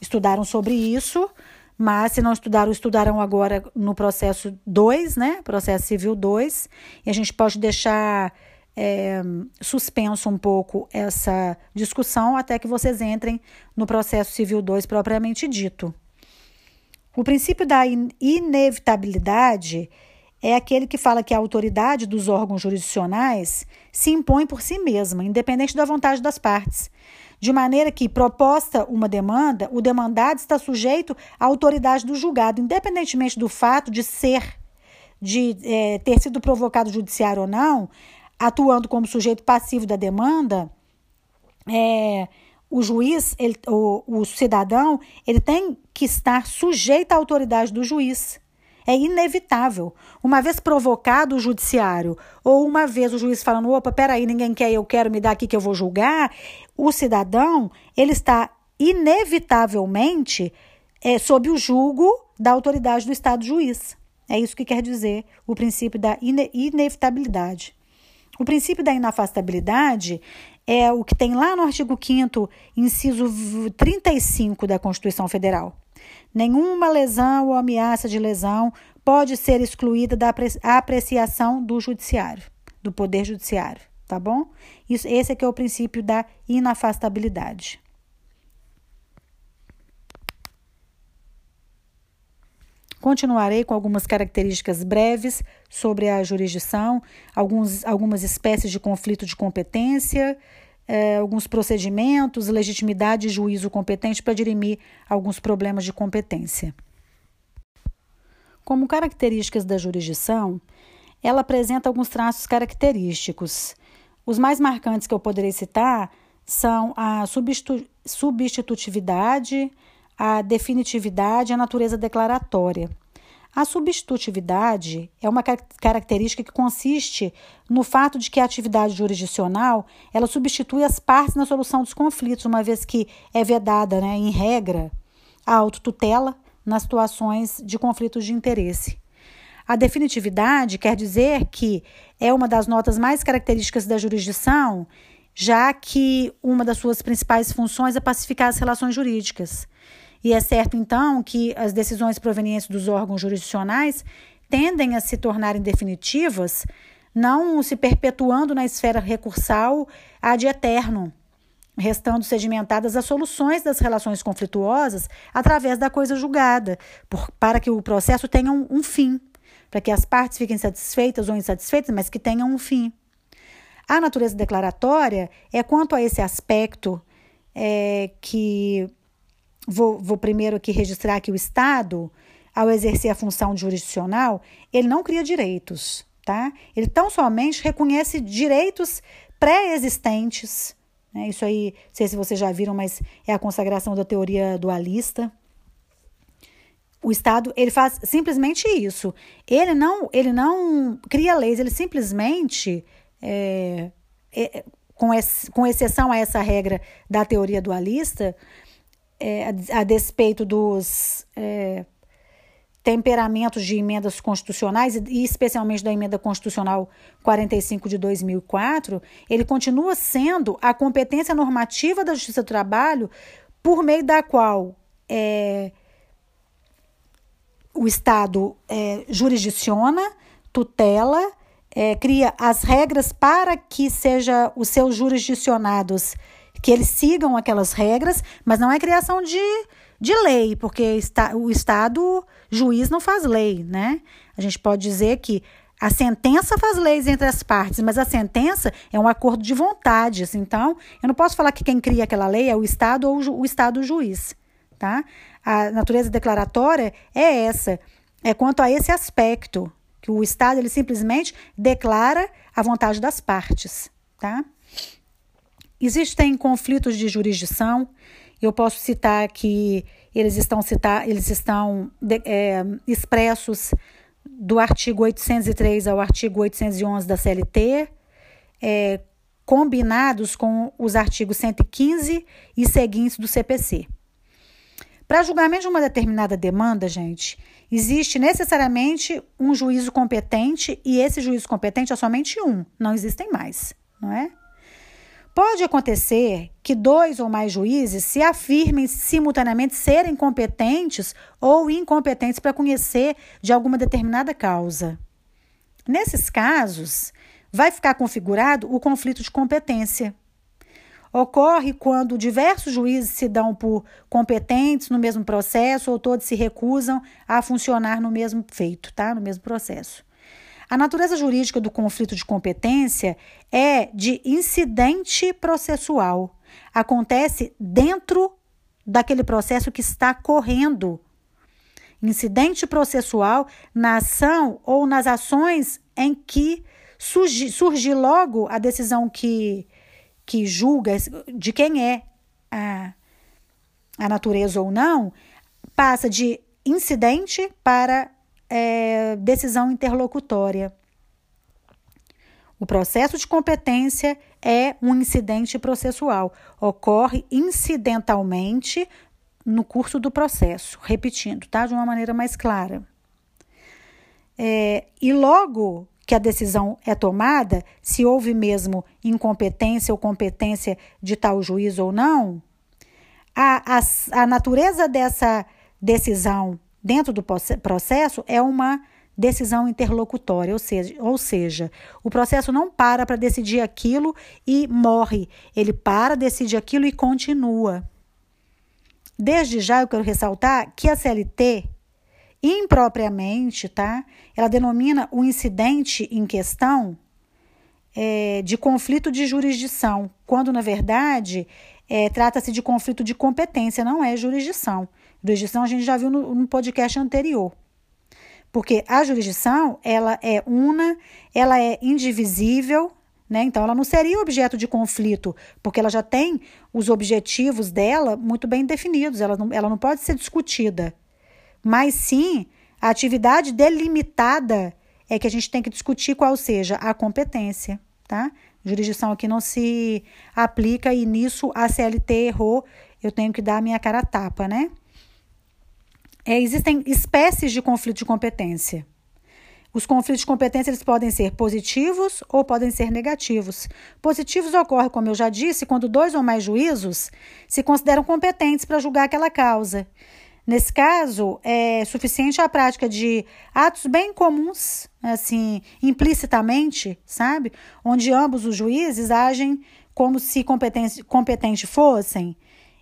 estudaram sobre isso, mas se não estudaram, estudarão agora no processo 2, né? Processo civil 2, e a gente pode deixar é, suspenso um pouco essa discussão até que vocês entrem no processo civil 2 propriamente dito. O princípio da inevitabilidade é aquele que fala que a autoridade dos órgãos jurisdicionais se impõe por si mesma, independente da vontade das partes. De maneira que, proposta uma demanda, o demandado está sujeito à autoridade do julgado, independentemente do fato de ser, de é, ter sido provocado judiciário ou não, atuando como sujeito passivo da demanda, é, o juiz, ele, o, o cidadão, ele tem que estar sujeito à autoridade do juiz. É inevitável. Uma vez provocado o judiciário, ou uma vez o juiz falando, opa, peraí, ninguém quer, eu quero me dar aqui que eu vou julgar, o cidadão, ele está inevitavelmente é, sob o julgo da autoridade do Estado juiz. É isso que quer dizer o princípio da ine inevitabilidade. O princípio da inafastabilidade é o que tem lá no artigo 5 inciso 35 da Constituição Federal. Nenhuma lesão ou ameaça de lesão pode ser excluída da apreciação do judiciário, do poder judiciário, tá bom? Isso, esse aqui é o princípio da inafastabilidade. Continuarei com algumas características breves sobre a jurisdição, alguns, algumas espécies de conflito de competência, eh, alguns procedimentos, legitimidade e juízo competente para dirimir alguns problemas de competência. Como características da jurisdição, ela apresenta alguns traços característicos. Os mais marcantes que eu poderei citar são a substitu substitutividade, a definitividade e a natureza declaratória. A substitutividade é uma característica que consiste no fato de que a atividade jurisdicional ela substitui as partes na solução dos conflitos, uma vez que é vedada, né, em regra, a autotutela nas situações de conflitos de interesse. A definitividade quer dizer que é uma das notas mais características da jurisdição, já que uma das suas principais funções é pacificar as relações jurídicas. E é certo, então, que as decisões provenientes dos órgãos jurisdicionais tendem a se tornarem definitivas, não se perpetuando na esfera recursal ad eterno, restando sedimentadas as soluções das relações conflituosas através da coisa julgada, por, para que o processo tenha um, um fim, para que as partes fiquem satisfeitas ou insatisfeitas, mas que tenham um fim. A natureza declaratória é quanto a esse aspecto é, que vou, vou primeiro aqui registrar que o Estado, ao exercer a função jurisdicional, ele não cria direitos, tá? Ele tão somente reconhece direitos pré-existentes. Né? Isso aí, não sei se vocês já viram, mas é a consagração da teoria dualista. O Estado ele faz simplesmente isso. Ele não, ele não cria leis, ele simplesmente, é, é, com, com exceção a essa regra da teoria dualista, é, a, despeito dos é, temperamentos de emendas constitucionais, e especialmente da emenda constitucional 45 de 2004, ele continua sendo a competência normativa da Justiça do Trabalho por meio da qual é, o Estado é, jurisdiciona, tutela, é, cria as regras para que seja os seus jurisdicionados que eles sigam aquelas regras, mas não é criação de, de lei, porque está, o Estado, juiz, não faz lei, né? A gente pode dizer que a sentença faz leis entre as partes, mas a sentença é um acordo de vontades. Então, eu não posso falar que quem cria aquela lei é o Estado ou o Estado juiz, tá? A natureza declaratória é essa, é quanto a esse aspecto, que o Estado ele simplesmente declara a vontade das partes, tá? Existem conflitos de jurisdição. Eu posso citar que eles estão, citar, eles estão é, expressos do artigo 803 ao artigo 811 da CLT, é, combinados com os artigos 115 e seguintes do CPC. Para julgamento de uma determinada demanda, gente, existe necessariamente um juízo competente e esse juízo competente é somente um, não existem mais, não é? Pode acontecer que dois ou mais juízes se afirmem simultaneamente serem competentes ou incompetentes para conhecer de alguma determinada causa. Nesses casos, vai ficar configurado o conflito de competência. Ocorre quando diversos juízes se dão por competentes no mesmo processo ou todos se recusam a funcionar no mesmo feito, tá? No mesmo processo. A natureza jurídica do conflito de competência é de incidente processual. Acontece dentro daquele processo que está correndo. Incidente processual na ação ou nas ações em que surge, surge logo a decisão que, que julga de quem é a, a natureza ou não, passa de incidente para é, decisão interlocutória. O processo de competência é um incidente processual, ocorre incidentalmente no curso do processo, repetindo, tá? De uma maneira mais clara. É, e logo que a decisão é tomada, se houve mesmo incompetência ou competência de tal juiz ou não, a, a, a natureza dessa decisão dentro do processo é uma decisão interlocutória, ou seja, ou seja, o processo não para para decidir aquilo e morre, ele para, decide aquilo e continua. Desde já eu quero ressaltar que a CLT impropriamente, tá? Ela denomina o incidente em questão é, de conflito de jurisdição, quando na verdade é, trata-se de conflito de competência, não é jurisdição. Jurisdição a gente já viu no, no podcast anterior. Porque a jurisdição, ela é una, ela é indivisível, né? Então, ela não seria objeto de conflito, porque ela já tem os objetivos dela muito bem definidos, ela não, ela não pode ser discutida. Mas sim, a atividade delimitada é que a gente tem que discutir qual seja a competência, tá? Jurisdição aqui não se aplica e nisso a CLT errou, eu tenho que dar a minha cara a tapa, né? É, existem espécies de conflito de competência. Os conflitos de competência eles podem ser positivos ou podem ser negativos. Positivos ocorrem, como eu já disse, quando dois ou mais juízos se consideram competentes para julgar aquela causa. Nesse caso, é suficiente a prática de atos bem comuns, assim, implicitamente, sabe? Onde ambos os juízes agem como se competentes competente fossem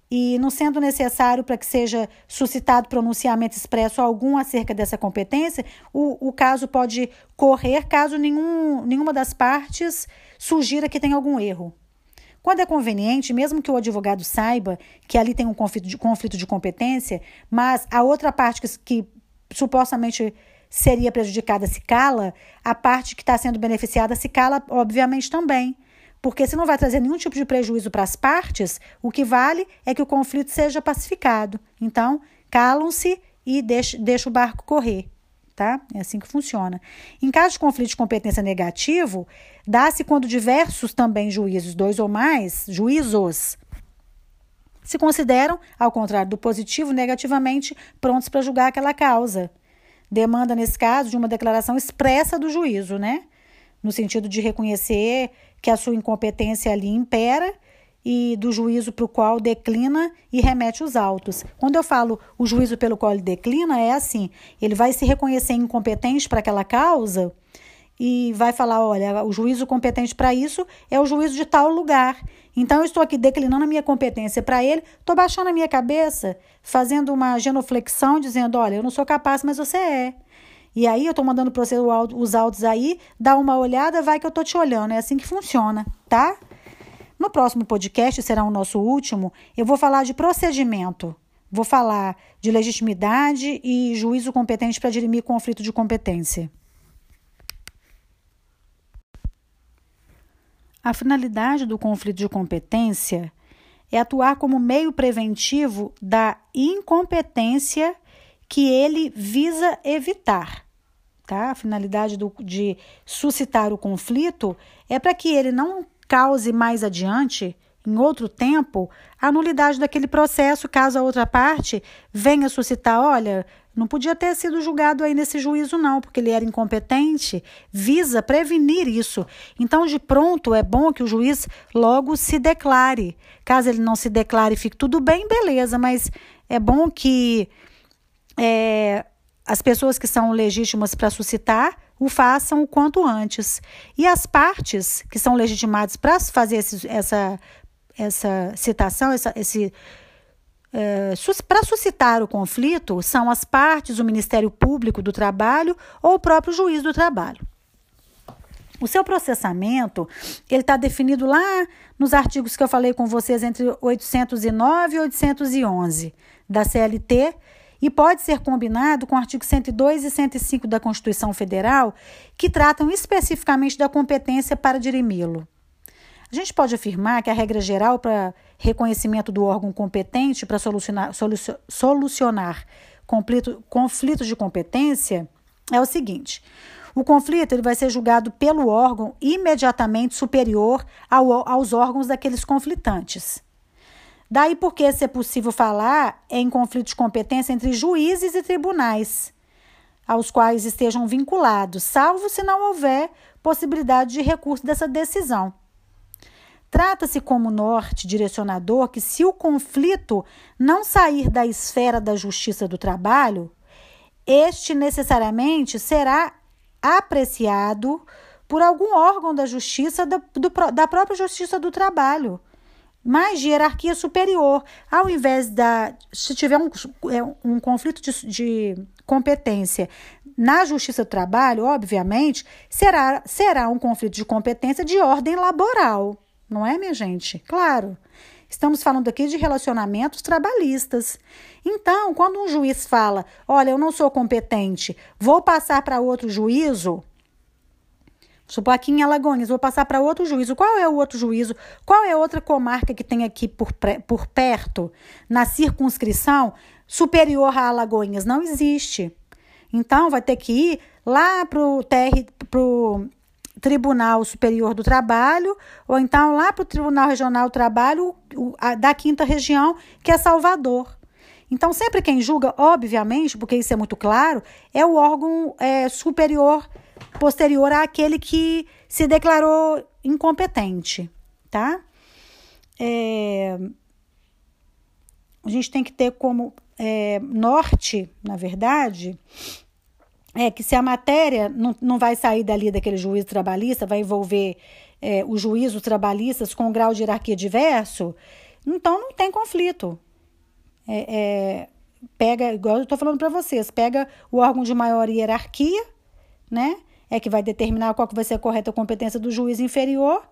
e não sendo necessário para que seja suscitado pronunciamento expresso algum acerca dessa competência, o, o caso pode correr caso nenhum, nenhuma das partes sugira que tem algum erro. Quando é conveniente, mesmo que o advogado saiba que ali tem um conflito de, conflito de competência, mas a outra parte que, que supostamente seria prejudicada se cala, a parte que está sendo beneficiada se cala, obviamente, também. Porque se não vai trazer nenhum tipo de prejuízo para as partes, o que vale é que o conflito seja pacificado. Então, calam-se e deixa o barco correr. Tá? É assim que funciona. Em caso de conflito de competência negativo, dá-se quando diversos também juízos, dois ou mais, juízos, se consideram, ao contrário do positivo, negativamente prontos para julgar aquela causa. Demanda, nesse caso, de uma declaração expressa do juízo, né? No sentido de reconhecer que a sua incompetência ali impera e do juízo para o qual declina e remete os autos. Quando eu falo o juízo pelo qual ele declina, é assim: ele vai se reconhecer incompetente para aquela causa e vai falar: olha, o juízo competente para isso é o juízo de tal lugar. Então, eu estou aqui declinando a minha competência para ele, estou baixando a minha cabeça, fazendo uma genuflexão, dizendo: olha, eu não sou capaz, mas você é. E aí eu estou mandando para você os autos aí, dá uma olhada, vai que eu estou te olhando. É assim que funciona, tá? No próximo podcast, será o nosso último, eu vou falar de procedimento. Vou falar de legitimidade e juízo competente para dirimir conflito de competência. A finalidade do conflito de competência é atuar como meio preventivo da incompetência que ele visa evitar. Tá? A finalidade do, de suscitar o conflito é para que ele não cause mais adiante, em outro tempo, a nulidade daquele processo, caso a outra parte venha suscitar: olha, não podia ter sido julgado aí nesse juízo, não, porque ele era incompetente, visa prevenir isso. Então, de pronto, é bom que o juiz logo se declare. Caso ele não se declare e fique tudo bem, beleza, mas é bom que. É, as pessoas que são legítimas para suscitar o façam o quanto antes. E as partes que são legitimadas para fazer esse, essa, essa citação, essa, esse. É, para suscitar o conflito são as partes, o Ministério Público do Trabalho ou o próprio juiz do trabalho. O seu processamento ele está definido lá nos artigos que eu falei com vocês entre 809 e 811 da CLT e pode ser combinado com o artigo 102 e 105 da Constituição Federal, que tratam especificamente da competência para dirimi-lo. A gente pode afirmar que a regra geral para reconhecimento do órgão competente para solucionar, solucionar conflito, conflitos de competência é o seguinte: o conflito ele vai ser julgado pelo órgão imediatamente superior ao, aos órgãos daqueles conflitantes. Daí porque ser possível falar em conflito de competência entre juízes e tribunais, aos quais estejam vinculados, salvo se não houver possibilidade de recurso dessa decisão. Trata-se como norte direcionador que, se o conflito não sair da esfera da justiça do trabalho, este necessariamente será apreciado por algum órgão da justiça da, do, da própria justiça do trabalho mas de hierarquia superior, ao invés da. Se tiver um, é, um conflito de, de competência na Justiça do Trabalho, obviamente, será, será um conflito de competência de ordem laboral, não é, minha gente? Claro. Estamos falando aqui de relacionamentos trabalhistas. Então, quando um juiz fala: Olha, eu não sou competente, vou passar para outro juízo. Supor aqui em Alagoas, vou passar para outro juízo. Qual é o outro juízo? Qual é outra comarca que tem aqui por, por perto, na circunscrição, superior a Alagoas? Não existe. Então, vai ter que ir lá para o Tribunal Superior do Trabalho, ou então lá para o Tribunal Regional do Trabalho da quinta região, que é Salvador. Então, sempre quem julga, obviamente, porque isso é muito claro, é o órgão é, superior, posterior àquele que se declarou incompetente, tá? É, a gente tem que ter como é, norte, na verdade, é que se a matéria não, não vai sair dali daquele juízo trabalhista, vai envolver é, os juízos trabalhistas com um grau de hierarquia diverso, então não tem conflito. É, é, pega, igual eu estou falando para vocês, pega o órgão de maior hierarquia, né? É que vai determinar qual que vai ser a correta competência do juiz inferior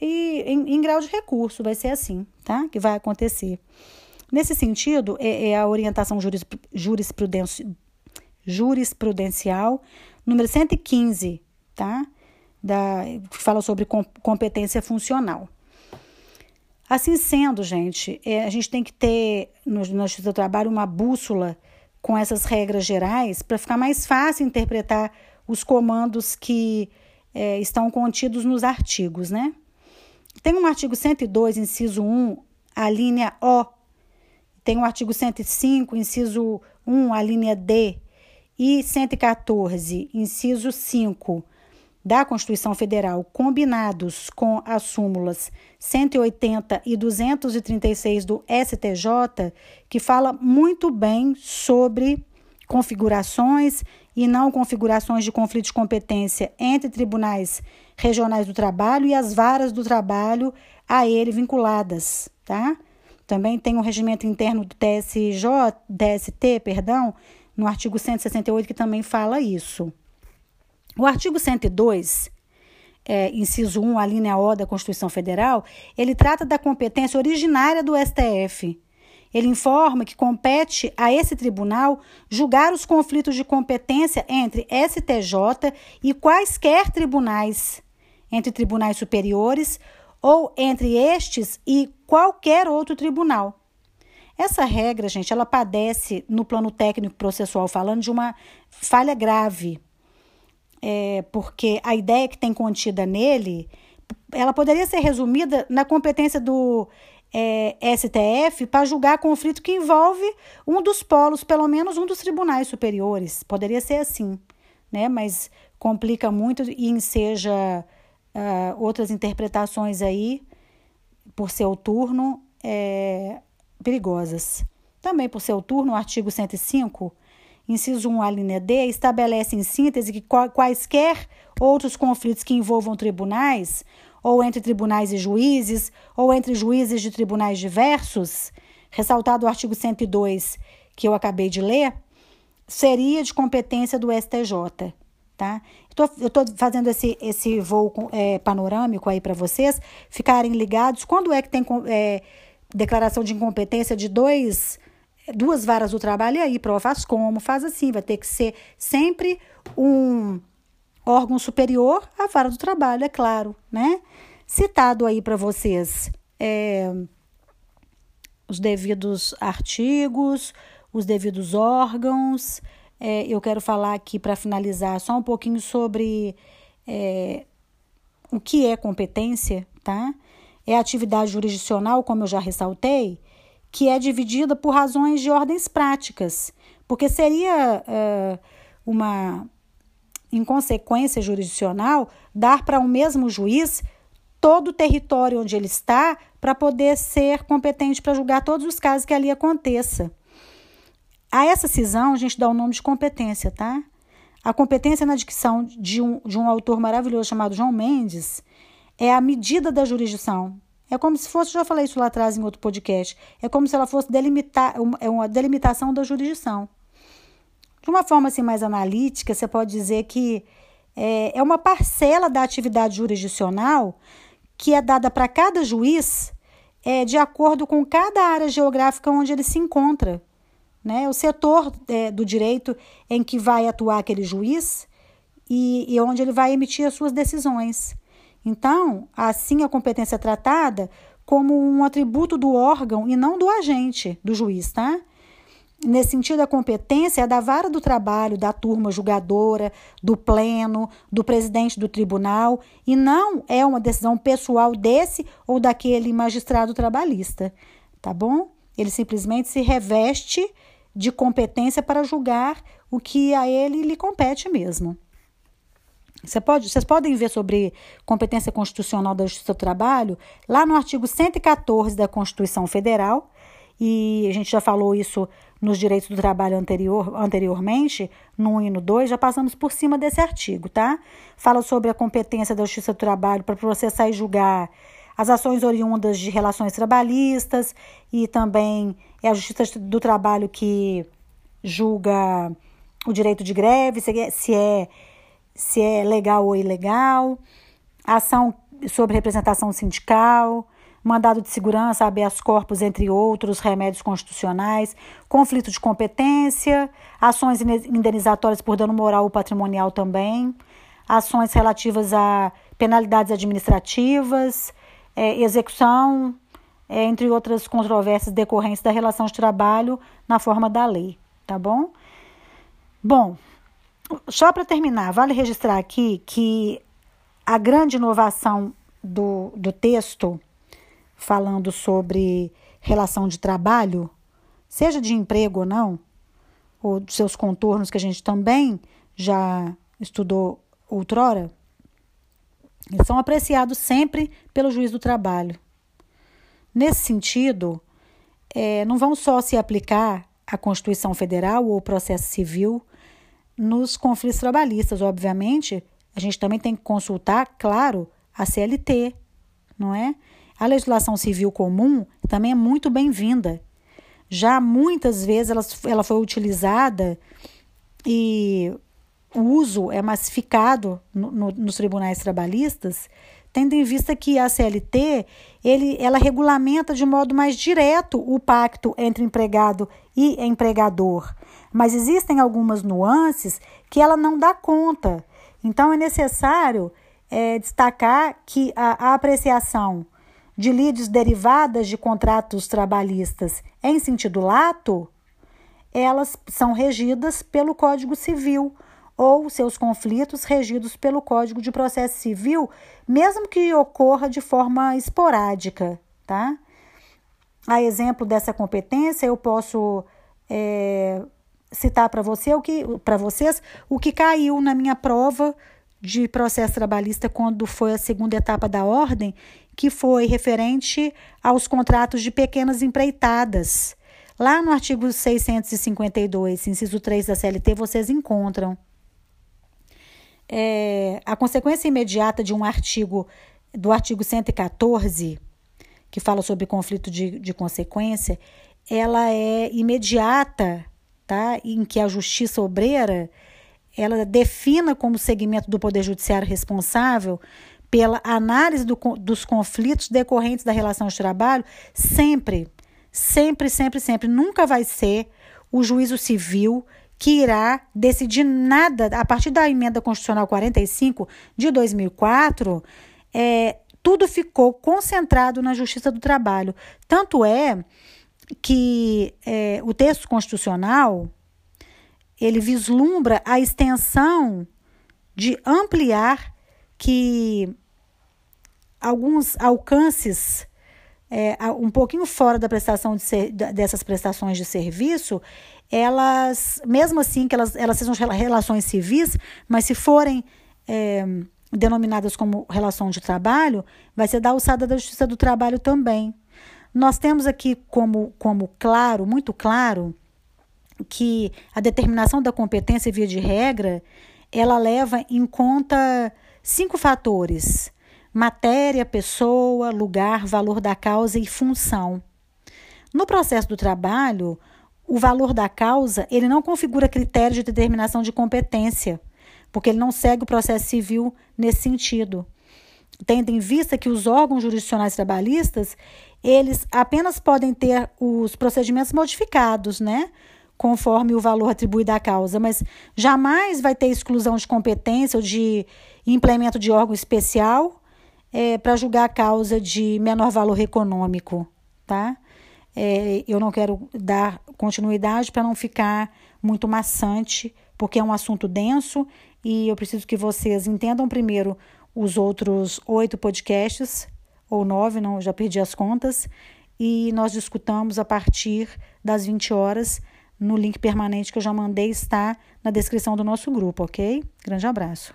e em, em grau de recurso, vai ser assim, tá? Que vai acontecer. Nesse sentido, é, é a orientação jurisprudencial número 115, tá? Da, que fala sobre competência funcional. Assim sendo, gente, é, a gente tem que ter no, Justiça do Trabalho uma bússola com essas regras gerais para ficar mais fácil interpretar os comandos que é, estão contidos nos artigos, né? Tem um artigo 102, inciso 1, a linha O. Tem o um artigo 105, inciso 1, a linha D e 114, inciso 5 da Constituição Federal, combinados com as súmulas 180 e 236 do STJ, que fala muito bem sobre configurações e não configurações de conflito de competência entre tribunais regionais do trabalho e as varas do trabalho a ele vinculadas, tá? Também tem o regimento interno do TSJ, DST, perdão, no artigo 168, que também fala isso. O artigo 102, é, inciso 1, a linha O da Constituição Federal, ele trata da competência originária do STF. Ele informa que compete a esse tribunal julgar os conflitos de competência entre STJ e quaisquer tribunais, entre tribunais superiores ou entre estes e qualquer outro tribunal. Essa regra, gente, ela padece, no plano técnico processual falando, de uma falha grave. É, porque a ideia que tem contida nele, ela poderia ser resumida na competência do é, STF para julgar conflito que envolve um dos polos, pelo menos um dos tribunais superiores. Poderia ser assim, né? Mas complica muito e enseja uh, outras interpretações aí, por seu turno, é, perigosas. Também por seu turno, o artigo 105, inciso 1, a linha D, estabelece em síntese que quaisquer outros conflitos que envolvam tribunais, ou entre tribunais e juízes, ou entre juízes de tribunais diversos, ressaltado o artigo 102, que eu acabei de ler, seria de competência do STJ. Tá? Eu estou fazendo esse, esse voo é, panorâmico aí para vocês ficarem ligados. Quando é que tem é, declaração de incompetência de dois, duas varas do trabalho, e aí, prova faz como? Faz assim, vai ter que ser sempre um órgão superior à vara do trabalho, é claro, né? Citado aí para vocês é, os devidos artigos, os devidos órgãos. É, eu quero falar aqui para finalizar só um pouquinho sobre é, o que é competência, tá? é a atividade jurisdicional, como eu já ressaltei, que é dividida por razões de ordens práticas, porque seria uh, uma inconsequência jurisdicional dar para o um mesmo juiz todo o território onde ele está para poder ser competente para julgar todos os casos que ali aconteça. A essa cisão a gente dá o nome de competência, tá? A competência na dicção de um, de um autor maravilhoso chamado João Mendes, é a medida da jurisdição. É como se fosse, já falei isso lá atrás em outro podcast, é como se ela fosse delimitar, é uma delimitação da jurisdição. De uma forma assim mais analítica, você pode dizer que é, é uma parcela da atividade jurisdicional que é dada para cada juiz é, de acordo com cada área geográfica onde ele se encontra. Né? O setor é, do direito em que vai atuar aquele juiz e, e onde ele vai emitir as suas decisões. Então, assim a competência é tratada como um atributo do órgão e não do agente, do juiz, tá? Nesse sentido, a competência é da vara do trabalho, da turma julgadora, do pleno, do presidente do tribunal, e não é uma decisão pessoal desse ou daquele magistrado trabalhista, tá bom? Ele simplesmente se reveste de competência para julgar o que a ele lhe compete mesmo. Você pode, vocês podem ver sobre competência constitucional da Justiça do Trabalho lá no artigo 114 da Constituição Federal, e a gente já falou isso nos direitos do trabalho anterior, anteriormente, no 1 e no 2, já passamos por cima desse artigo, tá? Fala sobre a competência da Justiça do Trabalho para processar e julgar as ações oriundas de relações trabalhistas e também é a Justiça do Trabalho que julga o direito de greve, se é, se é se é legal ou ilegal, ação sobre representação sindical, mandado de segurança, habeas corpus, entre outros, remédios constitucionais, conflito de competência, ações indenizatórias por dano moral ou patrimonial também, ações relativas a penalidades administrativas, é, execução, é, entre outras controvérsias decorrentes da relação de trabalho na forma da lei, tá bom? Bom, só para terminar, vale registrar aqui que a grande inovação do, do texto, falando sobre relação de trabalho, seja de emprego ou não, ou dos seus contornos que a gente também já estudou outrora, eles são apreciados sempre pelo juiz do trabalho. Nesse sentido, é, não vão só se aplicar à Constituição Federal ou ao processo civil, nos conflitos trabalhistas, obviamente, a gente também tem que consultar, claro, a CLT, não é? A legislação civil comum também é muito bem-vinda. Já muitas vezes ela, ela foi utilizada e o uso é massificado no, no, nos tribunais trabalhistas, tendo em vista que a CLT ele, ela regulamenta de modo mais direto o pacto entre empregado e empregador mas existem algumas nuances que ela não dá conta. Então é necessário é, destacar que a, a apreciação de lides derivadas de contratos trabalhistas em sentido lato, elas são regidas pelo Código Civil ou seus conflitos regidos pelo Código de Processo Civil, mesmo que ocorra de forma esporádica, tá? A exemplo dessa competência, eu posso é, citar para você o que para vocês o que caiu na minha prova de processo trabalhista quando foi a segunda etapa da ordem, que foi referente aos contratos de pequenas empreitadas. Lá no artigo 652, inciso 3 da CLT, vocês encontram. É, a consequência imediata de um artigo, do artigo 114, que fala sobre conflito de, de consequência, ela é imediata tá? em que a justiça obreira ela defina como segmento do Poder Judiciário responsável pela análise do, dos conflitos decorrentes da relação de trabalho, sempre, sempre, sempre, sempre, nunca vai ser o juízo civil que irá decidir nada a partir da emenda constitucional 45 de 2004. É, tudo ficou concentrado na Justiça do Trabalho. Tanto é que é, o texto constitucional ele vislumbra a extensão de ampliar que alguns alcances é, um pouquinho fora da prestação de ser, dessas prestações de serviço, elas, mesmo assim que elas, elas sejam relações civis, mas se forem é, denominadas como relação de trabalho, vai ser da alçada da Justiça do Trabalho também. Nós temos aqui como, como claro, muito claro, que a determinação da competência via de regra, ela leva em conta cinco fatores. matéria, pessoa, lugar, valor da causa e função. No processo do trabalho, o valor da causa ele não configura critério de determinação de competência, porque ele não segue o processo civil nesse sentido. Tendo em vista que os órgãos jurisdicionais trabalhistas, eles apenas podem ter os procedimentos modificados, né? Conforme o valor atribuído à causa, mas jamais vai ter exclusão de competência ou de implemento de órgão especial é, para julgar a causa de menor valor econômico, tá? É, eu não quero dar continuidade para não ficar muito maçante, porque é um assunto denso e eu preciso que vocês entendam primeiro os outros oito podcasts, ou nove, não, já perdi as contas, e nós discutamos a partir das 20 horas no link permanente que eu já mandei, está na descrição do nosso grupo, ok? Grande abraço.